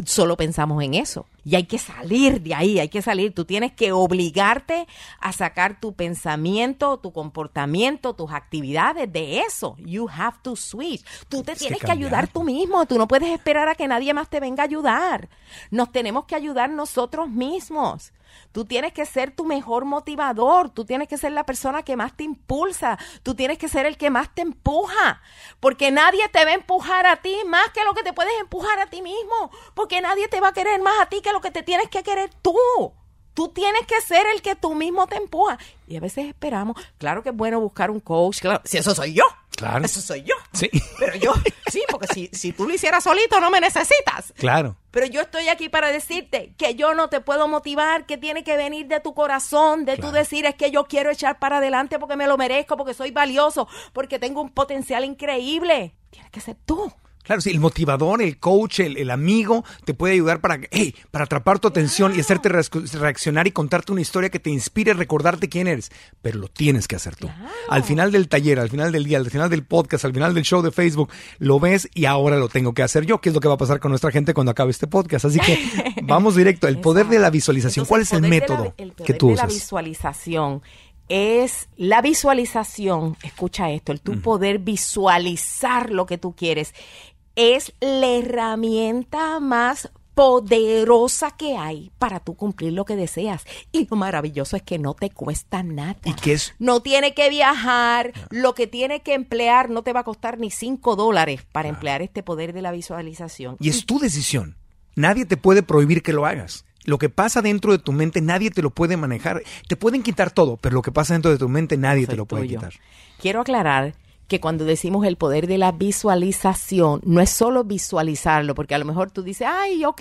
solo pensamos en eso. Y hay que salir de ahí, hay que salir. Tú tienes que obligarte a sacar tu pensamiento, tu comportamiento, tus actividades de eso. You have to switch. Tú te que tienes que, cambiar. ayudar tú mismo. Tú no puedes esperar a que nadie más te venga a ayudar. Nos tenemos que ayudar nosotros mismos. Tú tienes que ser tu mejor motivador, tú tienes que ser la persona que más te impulsa, tú tienes que ser el que más te empuja, porque nadie te va a empujar a ti más que lo que te puedes empujar a ti mismo, porque nadie te va a querer más a ti que lo que te tienes que querer tú. Tú tienes que ser el que tú mismo te empuja. Y a veces esperamos, claro que es bueno buscar un coach, claro, si eso soy yo. Claro. Eso soy yo. Sí, Pero yo, sí, porque si, si tú lo hicieras solito no me necesitas. claro. Pero yo estoy aquí para decirte que yo no te puedo motivar, que tiene que venir de tu corazón, de Claro. tú decir es que yo quiero echar para adelante porque me lo merezco, porque soy valioso, porque tengo un potencial increíble. Tienes que ser tú. Claro, sí, el motivador, el coach, el, el amigo te puede ayudar para, hey, para atrapar tu atención y hacerte reac- reaccionar y contarte una historia que te inspire, recordarte quién eres. Pero lo tienes que hacer tú. Al final del taller, al final del día, al final del podcast, al final del show de Facebook, lo ves y ahora lo tengo que hacer yo, que es lo que va a pasar con nuestra gente cuando acabe este podcast. Así que (laughs) vamos directo. El poder de la visualización. Entonces, ¿Cuál es el de la- método el poder que tú de la usas? visualización es la visualización, escucha esto, el tú poder visualizar lo que tú quieres es la herramienta más poderosa que hay para tú cumplir lo que deseas. Y lo maravilloso es que no te cuesta nada. ¿Y qué es? No tiene que viajar, lo que tiene que emplear no te va a costar ni cinco dólares para emplear este poder de la visualización. Y es tu decisión. Nadie te puede prohibir que lo hagas. Lo que pasa dentro de tu mente nadie te lo puede manejar. Te pueden quitar todo, pero lo que pasa dentro de tu mente nadie te lo puede tuyo. quitar. Quiero aclarar que cuando decimos el poder de la visualización, no es solo visualizarlo, porque a lo mejor tú dices, ay, ok,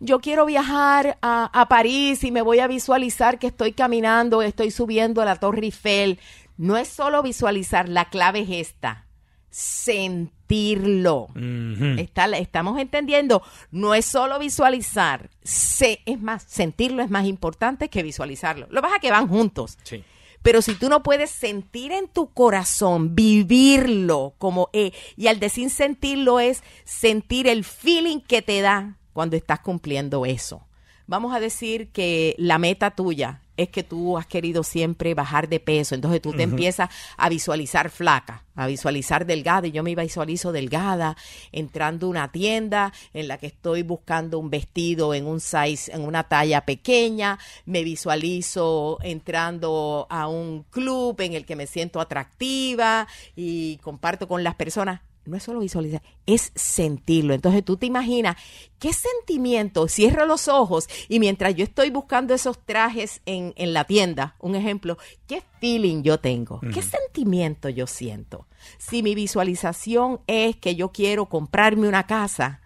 yo quiero viajar a, a París y me voy a visualizar que estoy caminando, estoy subiendo a la Torre Eiffel. No es solo visualizar, la clave es esta, sentirlo. Está- estamos entendiendo, no es solo visualizar, se, es más, sentirlo es más importante que visualizarlo. Lo que pasa es que van juntos. Sí. Pero si tú no puedes sentir en tu corazón, vivirlo como es, y al decir sentirlo es sentir el feeling que te da cuando estás cumpliendo eso. Vamos a decir que la meta tuya es que tú has querido siempre bajar de peso, entonces tú te empiezas a visualizar flaca, a visualizar delgada, y yo me visualizo delgada, entrando a una tienda en la que estoy buscando un vestido en un size, en una talla pequeña, me visualizo entrando a un club en el que me siento atractiva y comparto con las personas no es solo visualizar, es sentirlo. Entonces tú te imaginas qué sentimiento, cierro los ojos y mientras yo estoy buscando esos trajes en, en la tienda, un ejemplo, qué feeling yo tengo, qué sentimiento yo siento. Si mi visualización es que yo quiero comprarme una casa,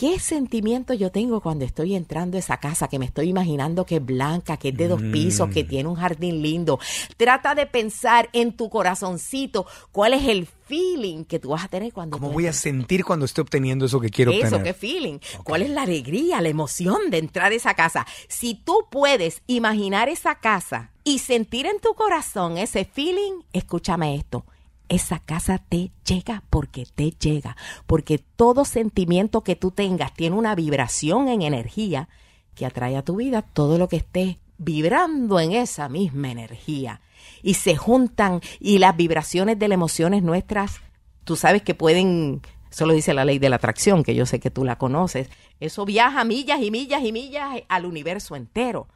¿Qué sentimiento yo tengo cuando estoy entrando a esa casa que me estoy imaginando que es blanca, que es de dos pisos, que tiene un jardín lindo? Trata de pensar en tu corazoncito cuál es el feeling que tú vas a tener cuando ¿Cómo voy a sentir cuando esté obteniendo eso que quiero Eso, obtener? qué feeling. ¿Cuál es la alegría, la emoción de entrar a esa casa? Si tú puedes imaginar esa casa y sentir en tu corazón ese feeling, escúchame esto. Esa casa te llega porque te llega, porque todo sentimiento que tú tengas tiene una vibración en energía que atrae a tu vida todo lo que esté vibrando en esa misma energía. Y se juntan y las vibraciones de las emociones nuestras tú sabes que pueden, eso lo dice la ley de la atracción, que yo sé que tú la conoces, eso viaja millas y millas y millas al universo entero.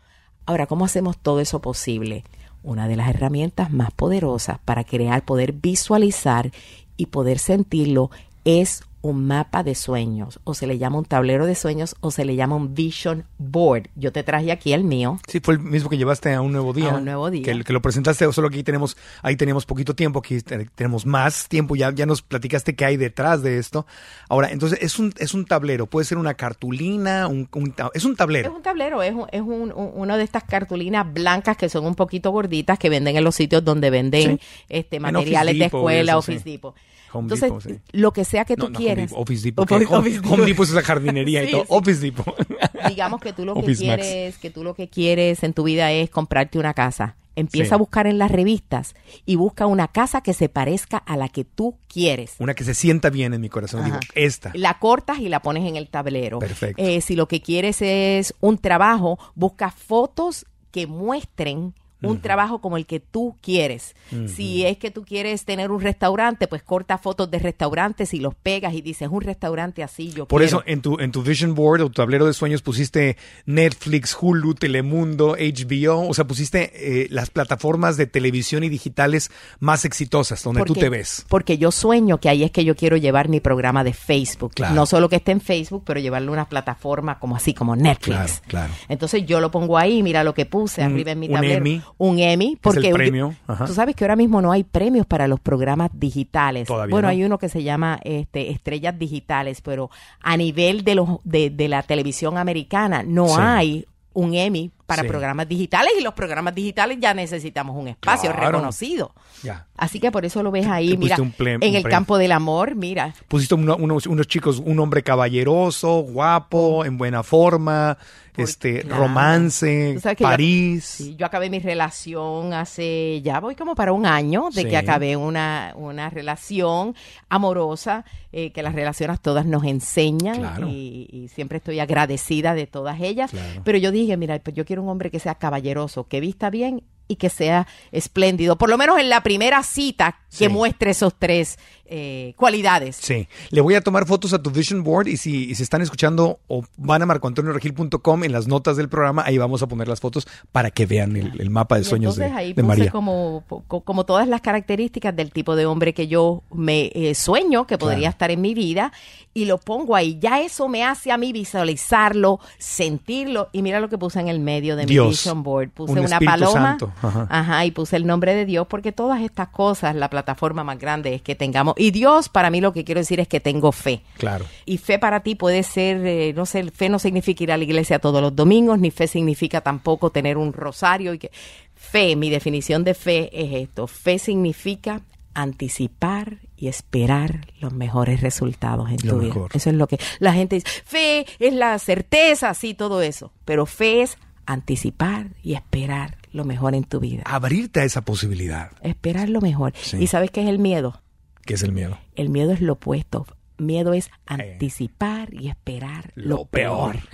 Ahora, ¿cómo hacemos todo eso posible? Una de las herramientas más poderosas para crear, poder visualizar y poder sentirlo es un mapa de sueños, o se le llama un tablero de sueños, o se le llama un vision board. Yo te traje aquí el mío. Sí, fue el mismo que llevaste a un nuevo día. A un nuevo día. Que, que lo presentaste, solo que aquí tenemos, ahí tenemos poquito tiempo, aquí te- tenemos más tiempo, ya, ya nos platicaste qué hay detrás de esto. Ahora, entonces, es un, es un tablero, puede ser una cartulina, un, es un Es tablero. un tablero, es, un, es un, un- una de estas cartulinas blancas que son un poquito gorditas que venden en los sitios donde venden Sí. este materiales Office de escuela, eso, Office sí. Depot. Home Entonces, Depot, sí. lo que sea que tú No, no, Home quieras. Depot, Office Depot. Office- Home, Office Home Depot. Es la jardinería y todo. sí. Office Depot. (laughs) digamos que tú lo que Max. quieres, que tú lo que quieres en tu vida es comprarte una casa. empieza Sí. a buscar en las revistas y busca una casa que se parezca a la que tú quieres. Una que se sienta bien en mi corazón. Digo, esta. La cortas y la pones en el tablero. Perfecto. Eh, si lo que quieres es un trabajo, busca fotos que muestren un trabajo como el que tú quieres. Si es que tú quieres tener un restaurante, pues corta fotos de restaurantes y los pegas y dices, un restaurante así yo Por quiero. eso en tu, en tu vision board o tu tablero de sueños pusiste Netflix, Hulu, Telemundo, HBO, o sea, pusiste eh, las plataformas de televisión y digitales más exitosas, donde tú te ves. Porque yo sueño que ahí es que yo quiero llevar mi programa de Facebook. Claro. No solo que esté en Facebook, pero llevarlo a una plataforma como así, como Netflix. Claro, claro. Entonces yo lo pongo ahí, mira lo que puse arriba en mi un tablero. Emmy. Un Emmy. Porque yo- premio, ajá. tú sabes que ahora mismo no hay premios para los programas digitales. Todavía bueno, no. hay uno que se llama este, Estrellas Digitales, pero a nivel de, los, de, de la televisión americana no Sí. hay un Emmy para Sí. programas digitales y los programas digitales ya necesitamos un espacio Claro. reconocido. Ya. Así que por eso lo ves ahí, mira, un en un el campo del amor, mira. Pusiste uno- unos, unos chicos, un hombre caballeroso, guapo, en buena forma, este, claro. romance, que yo- París. Sí, yo acabé mi relación hace, ya voy como para un año de Sí. que acabé una, una relación amorosa, eh, que las relaciones todas nos enseñan Claro. y, y siempre estoy agradecida de todas ellas. Pero yo dije, mira, pues yo quiero un hombre que sea caballeroso, que vista bien y que sea espléndido, por lo menos en la primera cita que Sí. muestre esos tres eh, cualidades. Sí, le voy a tomar fotos a tu vision board y si, y si están escuchando o van a marcoantonioregil.com en las notas del programa, ahí vamos a poner las fotos para que vean el, el mapa de Y sueños de, entonces ahí de puse María. Como, como todas las características del tipo de hombre que yo me eh, sueño que podría Claro. estar en mi vida y lo pongo ahí. Ya eso me hace a mí visualizarlo, sentirlo y mira lo que puse en el medio de Dios, mi vision board. Puse un una paloma. Santo, ajá. Ajá, y puse el nombre de Dios porque todas estas cosas, la plataforma más grande es que tengamos. Y Dios, para mí lo que quiero decir es que tengo fe. Claro. Y fe para ti puede ser, eh, no sé, fe no significa ir a la iglesia todos los domingos, ni fe significa tampoco tener un rosario. y que Fe, mi definición de fe es esto. Fe significa anticipar y esperar los mejores resultados en Lo tu vida. Eso es lo que la gente dice. Fe es la certeza, sí, todo eso. Pero fe es anticipar y esperar lo mejor en tu vida. Abrirte a esa posibilidad, Esperar lo mejor. Sí. ¿Y sabes qué es el miedo? que es el miedo. El miedo es lo opuesto. Miedo es anticipar y esperar lo, Lo peor. peor.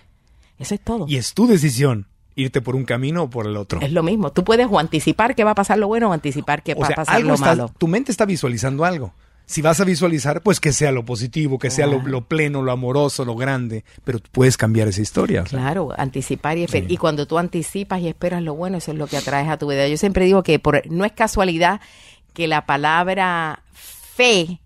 Eso es todo. Y es tu decisión irte por un camino o por el otro. Es lo mismo. Tú puedes o anticipar que va a pasar lo bueno o anticipar que o va sea, a pasar algo lo está- malo. tu mente está visualizando algo. Si vas a visualizar, pues que sea lo positivo, que sea lo, pleno, lo amoroso, lo grande, pero tú puedes cambiar esa historia. o sea. Claro, anticipar y esperar. Sí. Y cuando tú anticipas y esperas lo bueno, eso es lo que atraes a tu vida. Yo siempre digo que por, no es casualidad que la palabra fe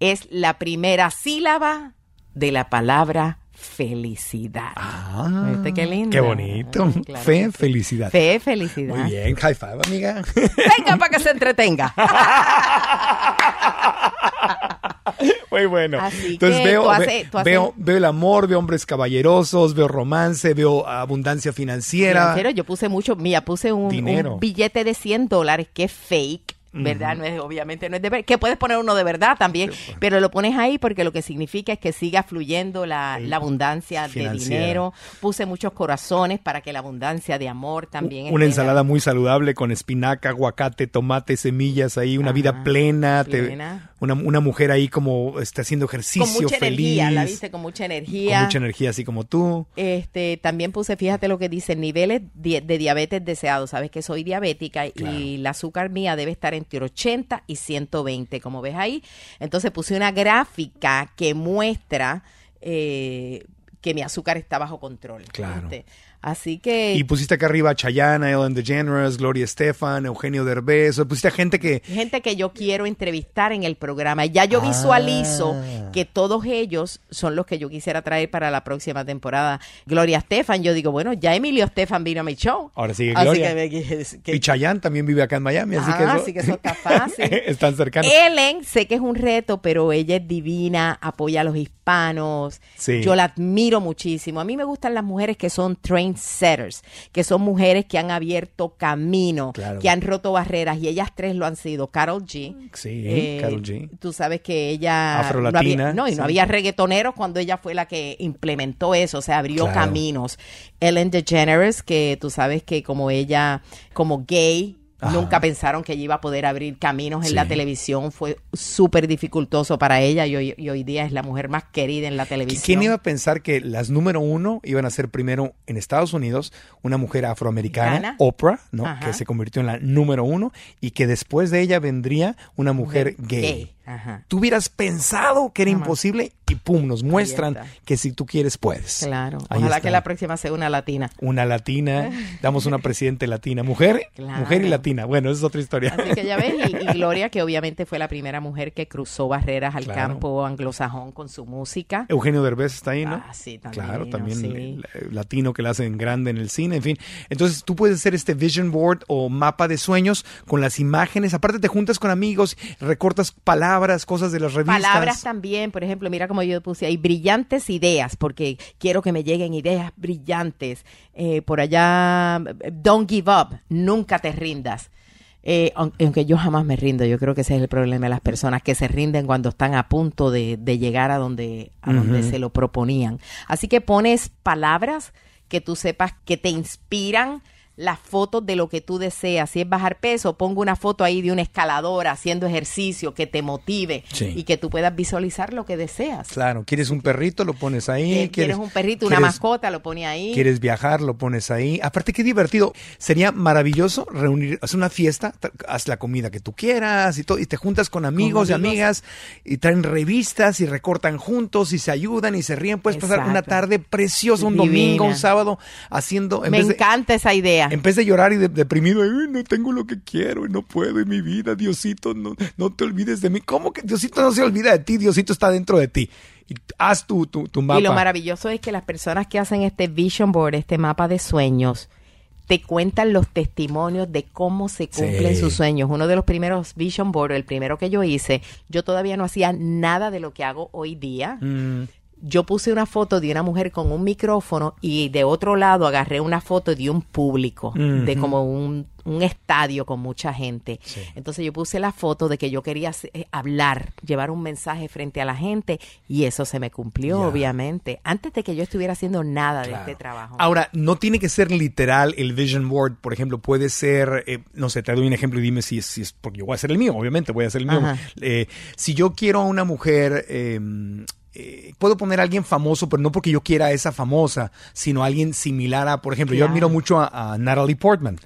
es la primera sílaba de la palabra felicidad. Ah, ¿Viste qué lindo? Qué bonito. Ah, claro Fe, sí. felicidad. Fe, felicidad. Muy bien, high five, amiga. Venga para que se entretenga. (laughs) (laughs) Muy bueno. Así Entonces que veo, tú tú veo, veo el amor, veo hombres caballerosos, veo romance, veo abundancia financiera. Financiero, yo puse mucho, mira, puse un, billete de 100 dólares que es fake. ¿Verdad? No es, obviamente no es de verdad. Que puedes poner uno de verdad también, pero lo pones ahí porque lo que significa es que siga fluyendo la, la abundancia de dinero. Puse muchos corazones para que la abundancia de amor también. Una en ensalada muy saludable con espinaca, aguacate, tomate, semillas ahí, una vida plena, te- una, una mujer ahí como está haciendo ejercicio, Con mucha feliz, energía, la viste con mucha energía. con mucha energía así como tú. Este, también puse, fíjate lo que dice, niveles de diabetes deseados. Sabes que soy diabética Claro. y la azúcar mía debe estar entre 80 y 120, como ves ahí. Entonces puse una gráfica que muestra eh, que mi azúcar está bajo control. Claro. ¿viste? Así que Y pusiste acá arriba a Chayanne, Ellen DeGeneres, Gloria Estefan, Eugenio Derbez, pusiste a gente que gente que yo quiero entrevistar en el programa. Ya yo Ah. visualizo que todos ellos son los que yo quisiera traer para la próxima temporada. Gloria Estefan, yo digo, bueno, ya Emilio Estefan vino a mi show. ahora sigue Así Gloria. me- que- que- y Chayanne también vive acá en Miami, así Ah, que eso, así que eso está (laughs) fácil. están cercanos. Ellen, sé que es un reto, pero ella es divina, apoya a los hispanos. Sí. Yo la admiro muchísimo. A mí me gustan las mujeres que son trendsetters, que son mujeres que han abierto camino, Claro. que han roto barreras, y ellas tres lo han sido. Carol G. Sí, eh, Karol G. Tú sabes que ella... Afrolatina, No, había, no, y no había reggaetoneros cuando ella fue la que implementó eso, o sea, abrió Claro. caminos. Ellen DeGeneres, que tú sabes que como ella, como gay, Nunca pensaron que ella iba a poder abrir caminos en la televisión. Fue súper dificultoso para ella y hoy, y hoy, día es la mujer más querida en la televisión. ¿Quién iba a pensar que las número uno iban a ser primero en Estados Unidos una mujer afroamericana, Oprah, ¿no? que se convirtió en la número uno y que después de ella vendría una mujer, gay. Tú hubieras pensado que era imposible y pum, nos muestran que si tú quieres puedes. Claro. Ojalá que la próxima sea una latina. Una latina, damos una presidente latina. Mujer, (laughs) mujer y latina. Bueno, esa es otra historia. Así que ya ves, y, (laughs) Gloria, que obviamente fue la primera mujer que cruzó barreras al campo anglosajón con su música. Eugenio Derbez está ahí, ¿no? Ah, sí, también. Claro, también latino que la hacen grande en el cine, en fin. Entonces tú puedes hacer este vision board o mapa de sueños con las imágenes. Aparte te juntas con amigos, recortas palabras, cosas de las revistas. Palabras también, por ejemplo, mira como yo puse ahí, brillantes ideas, porque quiero que me lleguen ideas brillantes. Eh, por allá, don't give up, nunca te rindas. Eh, aunque yo jamás me rindo, yo creo que ese es el problema de las personas que se rinden cuando están a punto de, llegar a donde, a donde se lo proponían. Así que pones palabras que tú sepas que te inspiran, las fotos de lo que tú deseas. Si es bajar peso, pongo una foto ahí de un escalador haciendo ejercicio que te motive y que tú puedas visualizar lo que deseas. Claro, quieres un perrito, lo pones ahí. Quieres, un perrito, una mascota, lo pones ahí. Quieres viajar, lo pones ahí. Aparte, qué divertido. Sería maravilloso reunir, hacer una fiesta, haz la comida que tú quieras y todo, y te juntas con amigos, y amigas y traen revistas y recortan juntos y se ayudan y se ríen. Puedes pasar una tarde preciosa, un domingo, un sábado, haciendo. Me encanta esa idea. En vez de llorar y deprimido, no tengo lo que quiero y no puedo en mi vida, Diosito, no, no te olvides de mí. ¿Cómo que Diosito no se olvida de ti? Diosito está dentro de ti. Y haz tu, tu, tu mapa. Y lo maravilloso es que las personas que hacen este vision board, este mapa de sueños, te cuentan los testimonios de cómo se cumplen sus sueños. Uno de los primeros Vision Board, el primero que yo hice, yo todavía no hacía nada de lo que hago hoy día. Mm yo puse una foto de una mujer con un micrófono y de otro lado agarré una foto de un público, de como un, estadio con mucha gente. Entonces yo puse la foto de que yo quería eh, hablar, llevar un mensaje frente a la gente y eso se me cumplió, obviamente, antes de que yo estuviera haciendo nada de este trabajo. Ahora, no tiene que ser literal el vision board, por ejemplo, puede ser, eh, no sé, te doy un ejemplo y dime si es, si es, porque yo voy a hacer el mío, obviamente voy a hacer el mío. Eh, si yo quiero a una mujer em, eh, puedo poner a alguien famoso, pero no porque yo quiera a esa famosa, sino a alguien similar a, por ejemplo, yo admiro mucho a, Natalie Portman.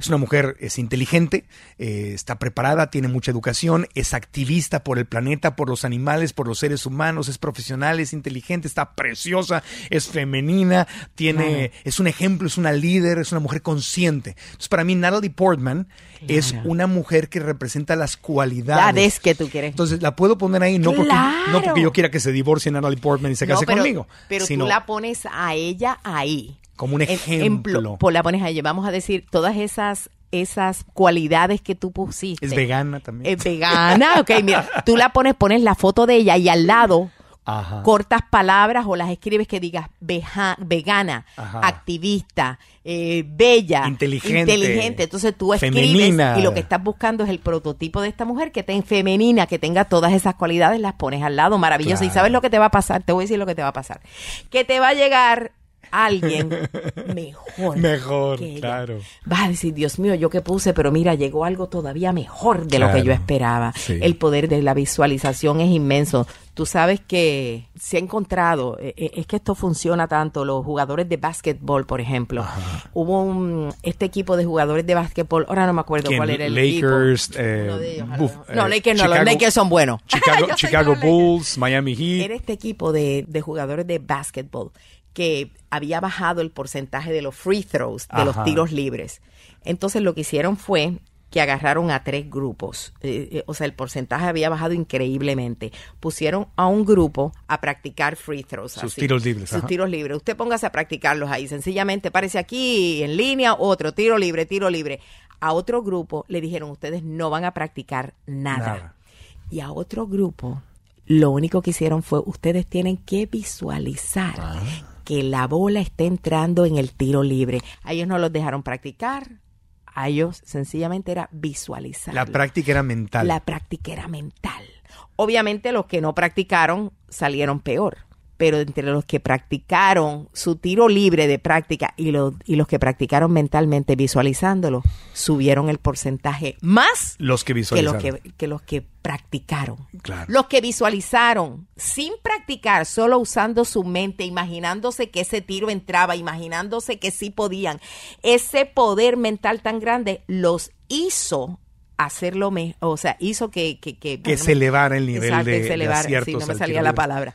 Es una mujer, es inteligente, eh, está preparada, tiene mucha educación, es activista por el planeta, por los animales, por los seres humanos, es profesional, es inteligente, está preciosa, es femenina, tiene, es un ejemplo, es una líder, es una mujer consciente. Entonces, para mí, Natalie Portman es una mujer que representa las cualidades. que tú quieres. Entonces, la puedo poner ahí no, porque, no porque yo quiera que se divorcie Natalie Portman y se case conmigo. Pero tú la pones a ella ahí. Como un ejemplo. Pues la pones a ella. Vamos a decir, todas esas esas cualidades que tú pusiste. Es vegana también. Es vegana, ok, mira, tú la pones, pones la foto de ella y al lado cortas palabras o las escribes que digas vegana, activista, eh, bella, inteligente, inteligente. Entonces tú escribes y lo que estás buscando es el prototipo de esta mujer que tenga femenina, que tenga todas esas cualidades, las pones al lado, maravilloso. Y sabes lo que te va a pasar, te voy a decir lo que te va a pasar. Que te va a llegar alguien (laughs) mejor. Mejor, claro. Vas a decir, Dios mío, yo qué puse, pero mira, llegó algo todavía mejor de lo que yo esperaba. El poder de la visualización es inmenso. Tú sabes que se ha encontrado, eh, eh, es que esto funciona tanto, los jugadores de básquetbol, por ejemplo. Hubo un, este equipo de jugadores de básquetbol, ahora no me acuerdo cuál era el Lakers, equipo. Eh, no, Lakers no, los Lakers son buenos. Chicago, (laughs) Chicago Bulls, Miami Heat. Era este equipo de, de jugadores de básquetbol que había bajado el porcentaje de los free throws, de los tiros libres. Entonces lo que hicieron fue que agarraron a tres grupos, eh, eh, o sea, el porcentaje había bajado increíblemente. Pusieron a un grupo a practicar free throws. Sus tiros libres. Sus tiros libres. Usted póngase a practicarlos ahí. Sencillamente parece aquí en línea, otro, tiro libre, tiro libre. A otro grupo le dijeron, ustedes no van a practicar nada. Y a otro grupo, lo único que hicieron fue, ustedes tienen que visualizar ah que la bola esté entrando en el tiro libre. A ellos no los dejaron practicar, a ellos sencillamente era visualizar. La práctica era mental. La práctica era mental. Obviamente los que no practicaron salieron peor pero entre los que practicaron su tiro libre de práctica y, los y los que practicaron mentalmente visualizándolo, subieron el porcentaje más Los que que los que, que los que practicaron. Claro. Los que visualizaron sin practicar, solo usando su mente, imaginándose que ese tiro entraba, imaginándose que sí podían. Ese poder mental tan grande los hizo hacerlo mejor, o sea, hizo que... Que, que, Que se elevara el nivel Exacto, de- que se de elevara. Sí, aciertos no me al salía la palabra.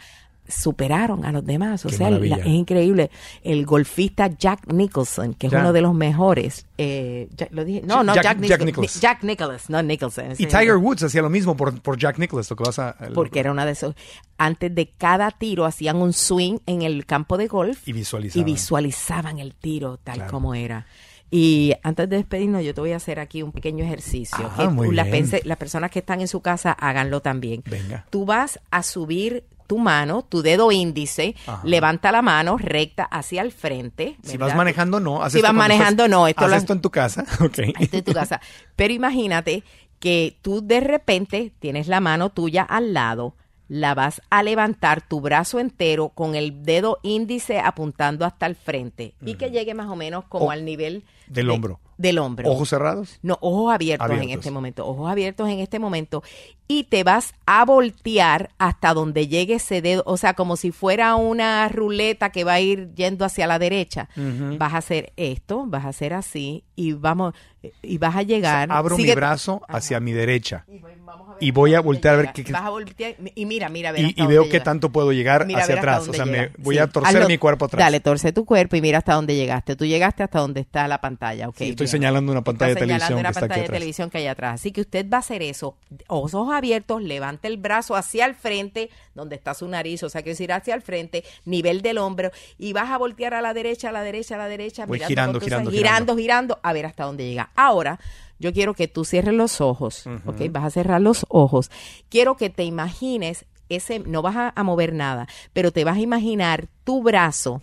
Superaron a los demás. O Qué sea, la- es increíble. El golfista Jack Nicholson, que es uno de los mejores. eh, Jack- lo dije. No, no, Jack- Jack, Jack Nicholson. Jack Nicholson, no Nicholson. Y Tiger Woods hacía lo mismo por, por Jack Nicklaus, lo que vas a... el- porque era una de esos. Antes de cada tiro hacían un swing en el campo de golf Y visualizaban. y visualizaban el tiro tal Claro. como era. Y antes de despedirnos, yo te voy a hacer aquí un pequeño ejercicio. Ah, que muy las, bien. las personas que están en su casa háganlo también. Venga. Tú vas a subir tu mano, tu dedo índice, Ajá. levanta la mano recta hacia el frente. Si vas manejando, no. haz Si esto vas manejando, estás- no, esto haz lo- esto en tu casa. (laughs) Esto es tu casa. Pero imagínate que tú de repente tienes la mano tuya al lado, la vas a levantar tu brazo entero con el dedo índice apuntando hasta el frente y que llegue más o menos como O- al nivel del de- hombro. Del hombro. Ojos cerrados. No, ojos abiertos, en este momento, ojos abiertos en este momento y te vas a voltear hasta donde llegue ese dedo, o sea, como si fuera una ruleta que va a ir yendo hacia la derecha. Vas a hacer esto, vas a hacer así y vamos y vas a llegar. Abro mi brazo hacia mi derecha. y voy- vamos a ver y hasta voy a dónde voltear a ver qué- Vas a voltear y mira, mira, ver Y, hasta y dónde veo qué tanto puedo llegar Mira, hacia atrás. O sea, me voy Sí. a torcer Hazlo. mi cuerpo atrás. Dale, torce tu cuerpo y mira hasta dónde llegaste. Tú llegaste hasta donde está la pantalla, ¿ok? Sí, estoy señalando una pantalla de Está señalando televisión una que está aquí pantalla de atrás. televisión que hay atrás. Así que usted va a hacer eso, ojos abiertos, levante el brazo hacia el frente, donde está su nariz, o sea, que decir hacia el frente, nivel del hombro, y vas a voltear a la derecha, a la derecha, a la derecha, Voy mirando girando, girando, ojos, girando, girando, a ver hasta dónde llega. Ahora, yo quiero que tú cierres los ojos, ¿ok? Vas a cerrar los ojos. Quiero que te imagines ese, no vas a, a mover nada, pero te vas a imaginar tu brazo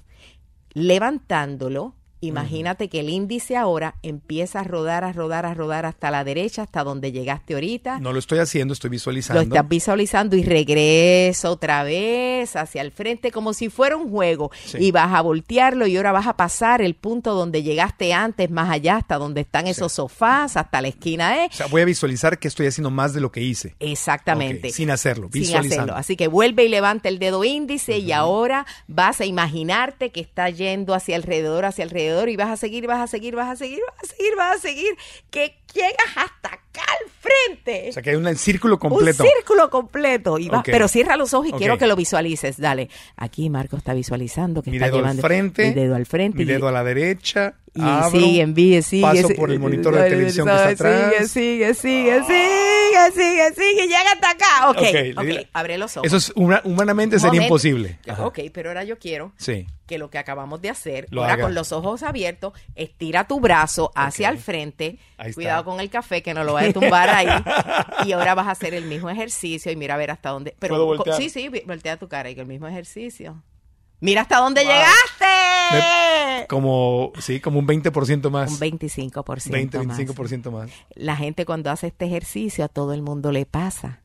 levantándolo. Imagínate que el índice ahora empieza a rodar, a rodar, a rodar hasta la derecha, hasta donde llegaste ahorita. No lo estoy haciendo, estoy Lo visualizando. estás visualizando y regresa otra vez hacia el frente como si fuera un juego. Sí. Y vas a voltearlo y ahora vas a pasar el punto donde llegaste antes, más allá, hasta donde están esos sofás, hasta la esquina, ¿eh? O sea, voy a visualizar que estoy haciendo más de lo que hice. Exactamente. Sin hacerlo, Sin visualizando. hacerlo. Así que vuelve y levanta el dedo índice y ahora vas a imaginarte que está yendo hacia alrededor, hacia alrededor y vas a seguir, vas a seguir, vas a seguir, vas a seguir, vas a seguir, que llegas hasta acá al frente. O sea, que hay un círculo completo. Un círculo completo. Y vas-. Pero cierra los ojos y quiero que lo visualices. Dale. Aquí Marco está visualizando que mi está dedo al llevando frente. el dedo al frente. Mi y- dedo a la derecha. Y abro, sigue, envíe, sigue. Paso sigue, por el monitor de televisión que está Sigue, atrás. sigue, sigue, sigue, sigue, sigue, llega hasta acá. Ok, Ok, ok, le- abre los ojos. Eso es huma- humanamente sería imposible. Ajá. Ok, pero ahora yo quiero Sí. que lo que acabamos de hacer, Lo ahora haga. con los ojos abiertos, estira tu brazo hacia Ok. el frente, Ahí está. cuidado con el café que no lo vaya a tumbar ahí, (laughs) y ahora vas a hacer el mismo ejercicio y mira a ver hasta dónde. Pero ¿Puedo voltear? sí, sí, voltea tu cara y el mismo ejercicio. Mira hasta dónde Wow. llegaste. Como, sí, como un 20% más. Un 25%. 20, más. 25% más. La gente cuando hace este ejercicio a todo el mundo le pasa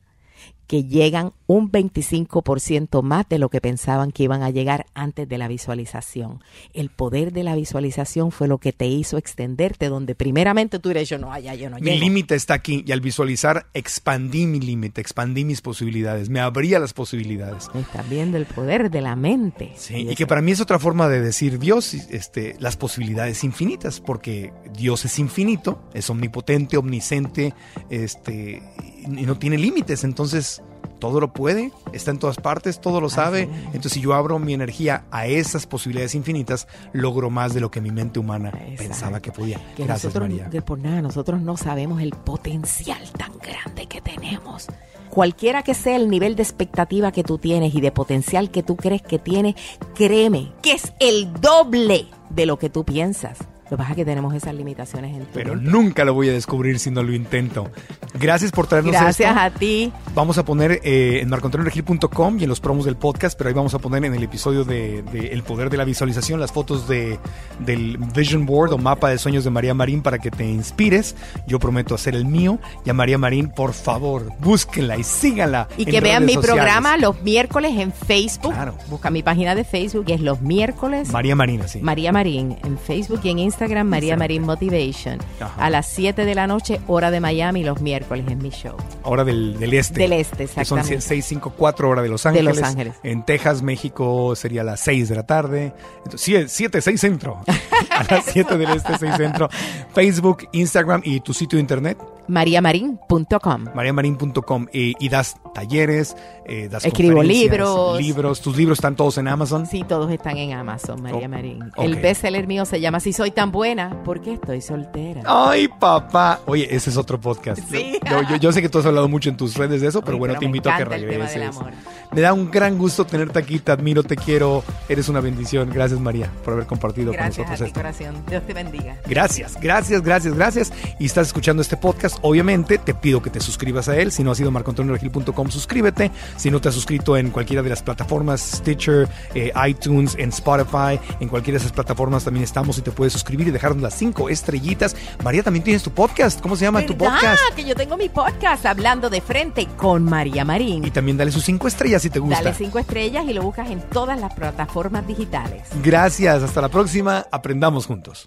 que llegan un 25% más de lo que pensaban que iban a llegar antes de la visualización. El poder de la visualización fue lo que te hizo extenderte donde primeramente tú dirías, yo no, allá yo no Mi límite está aquí y al visualizar expandí mi límite, expandí mis posibilidades, me abría las posibilidades. Estás viendo el poder de la mente. Sí, y que para mí es otra forma de decir Dios, este, las posibilidades infinitas, porque Dios es infinito, es omnipotente, omnisciente, este, y no tiene límites, entonces todo lo puede, está en todas partes, todo lo sabe. Entonces, si yo abro mi energía a esas posibilidades infinitas, logro más de lo que mi mente humana Exacto. pensaba que podía. que Gracias, nosotros, María. que por nada, nosotros no sabemos el potencial tan grande que tenemos. Cualquiera que sea el nivel de expectativa que tú tienes y de potencial que tú crees que tienes, créeme que es el doble de lo que tú piensas. Lo que pasa es que tenemos esas limitaciones en tu Pero mente. nunca lo voy a descubrir si no lo intento. Gracias por traernos Gracias esto. a ti. Vamos a poner eh, en marcoantonioregil.com y en los promos del podcast, pero ahí vamos a poner en el episodio de, de El Poder de la Visualización las fotos de, del Vision Board o mapa de sueños de María Marín para que te inspires. Yo prometo hacer el mío. Y a María Marín, por favor, búsquenla y síganla. Y en que vean mi sociales. programa los miércoles en Facebook. Claro. Busca mi página de Facebook, que es los miércoles. María Marín, así. María Marín en Facebook y en Instagram, María Marín Motivation. Ajá. A las 7 de la noche, hora de Miami, los miércoles en mi show. Hora del, del este. Del este, Que son exactamente. 654 hora de Los De Ángeles. Los Ángeles. En Texas, México sería las 6 de la tarde. Entonces, 7, 6 centro. (laughs) A las 7 del este, 6 centro. (laughs) Facebook, Instagram y tu sitio de internet, mariamarin.com. mariamarin.com. Y, y das talleres, eh, das Escribo libros. libros. Tus libros están todos en Amazon. Sí, todos están en Amazon, María Oh, Marín. ok. El bestseller mío se llama Si soy tan buena, porque estoy soltera. Ay, papá. Oye, ese es otro podcast. Sí. Yo, yo- yo sé que tú has hablado mucho en tus redes de eso, pero Oye, bueno, pero te invito a que regreses. amor. Me da un gran gusto tenerte aquí, te admiro, te quiero, eres una bendición. Gracias María por haber compartido Gracias con a nosotros ti, esto. corazón. Dios te bendiga. Gracias, gracias, gracias, gracias. Y estás escuchando este podcast, obviamente te pido que te suscribas a él. Si no has ido a marcoantonioregil.com, suscríbete. Si no te has suscrito en cualquiera de las plataformas, Stitcher, eh, iTunes, en Spotify, en cualquiera de esas plataformas también estamos y te puedes suscribir y dejarnos las cinco estrellitas. María, también tienes tu podcast. ¿Cómo se llama tu podcast? que yo tengo mi podcast hablando de frente con María Marín. Y también dale sus cinco estrellas si te gusta. Dale cinco estrellas y lo buscas en todas las plataformas digitales. Gracias, hasta la próxima. Aprendamos juntos.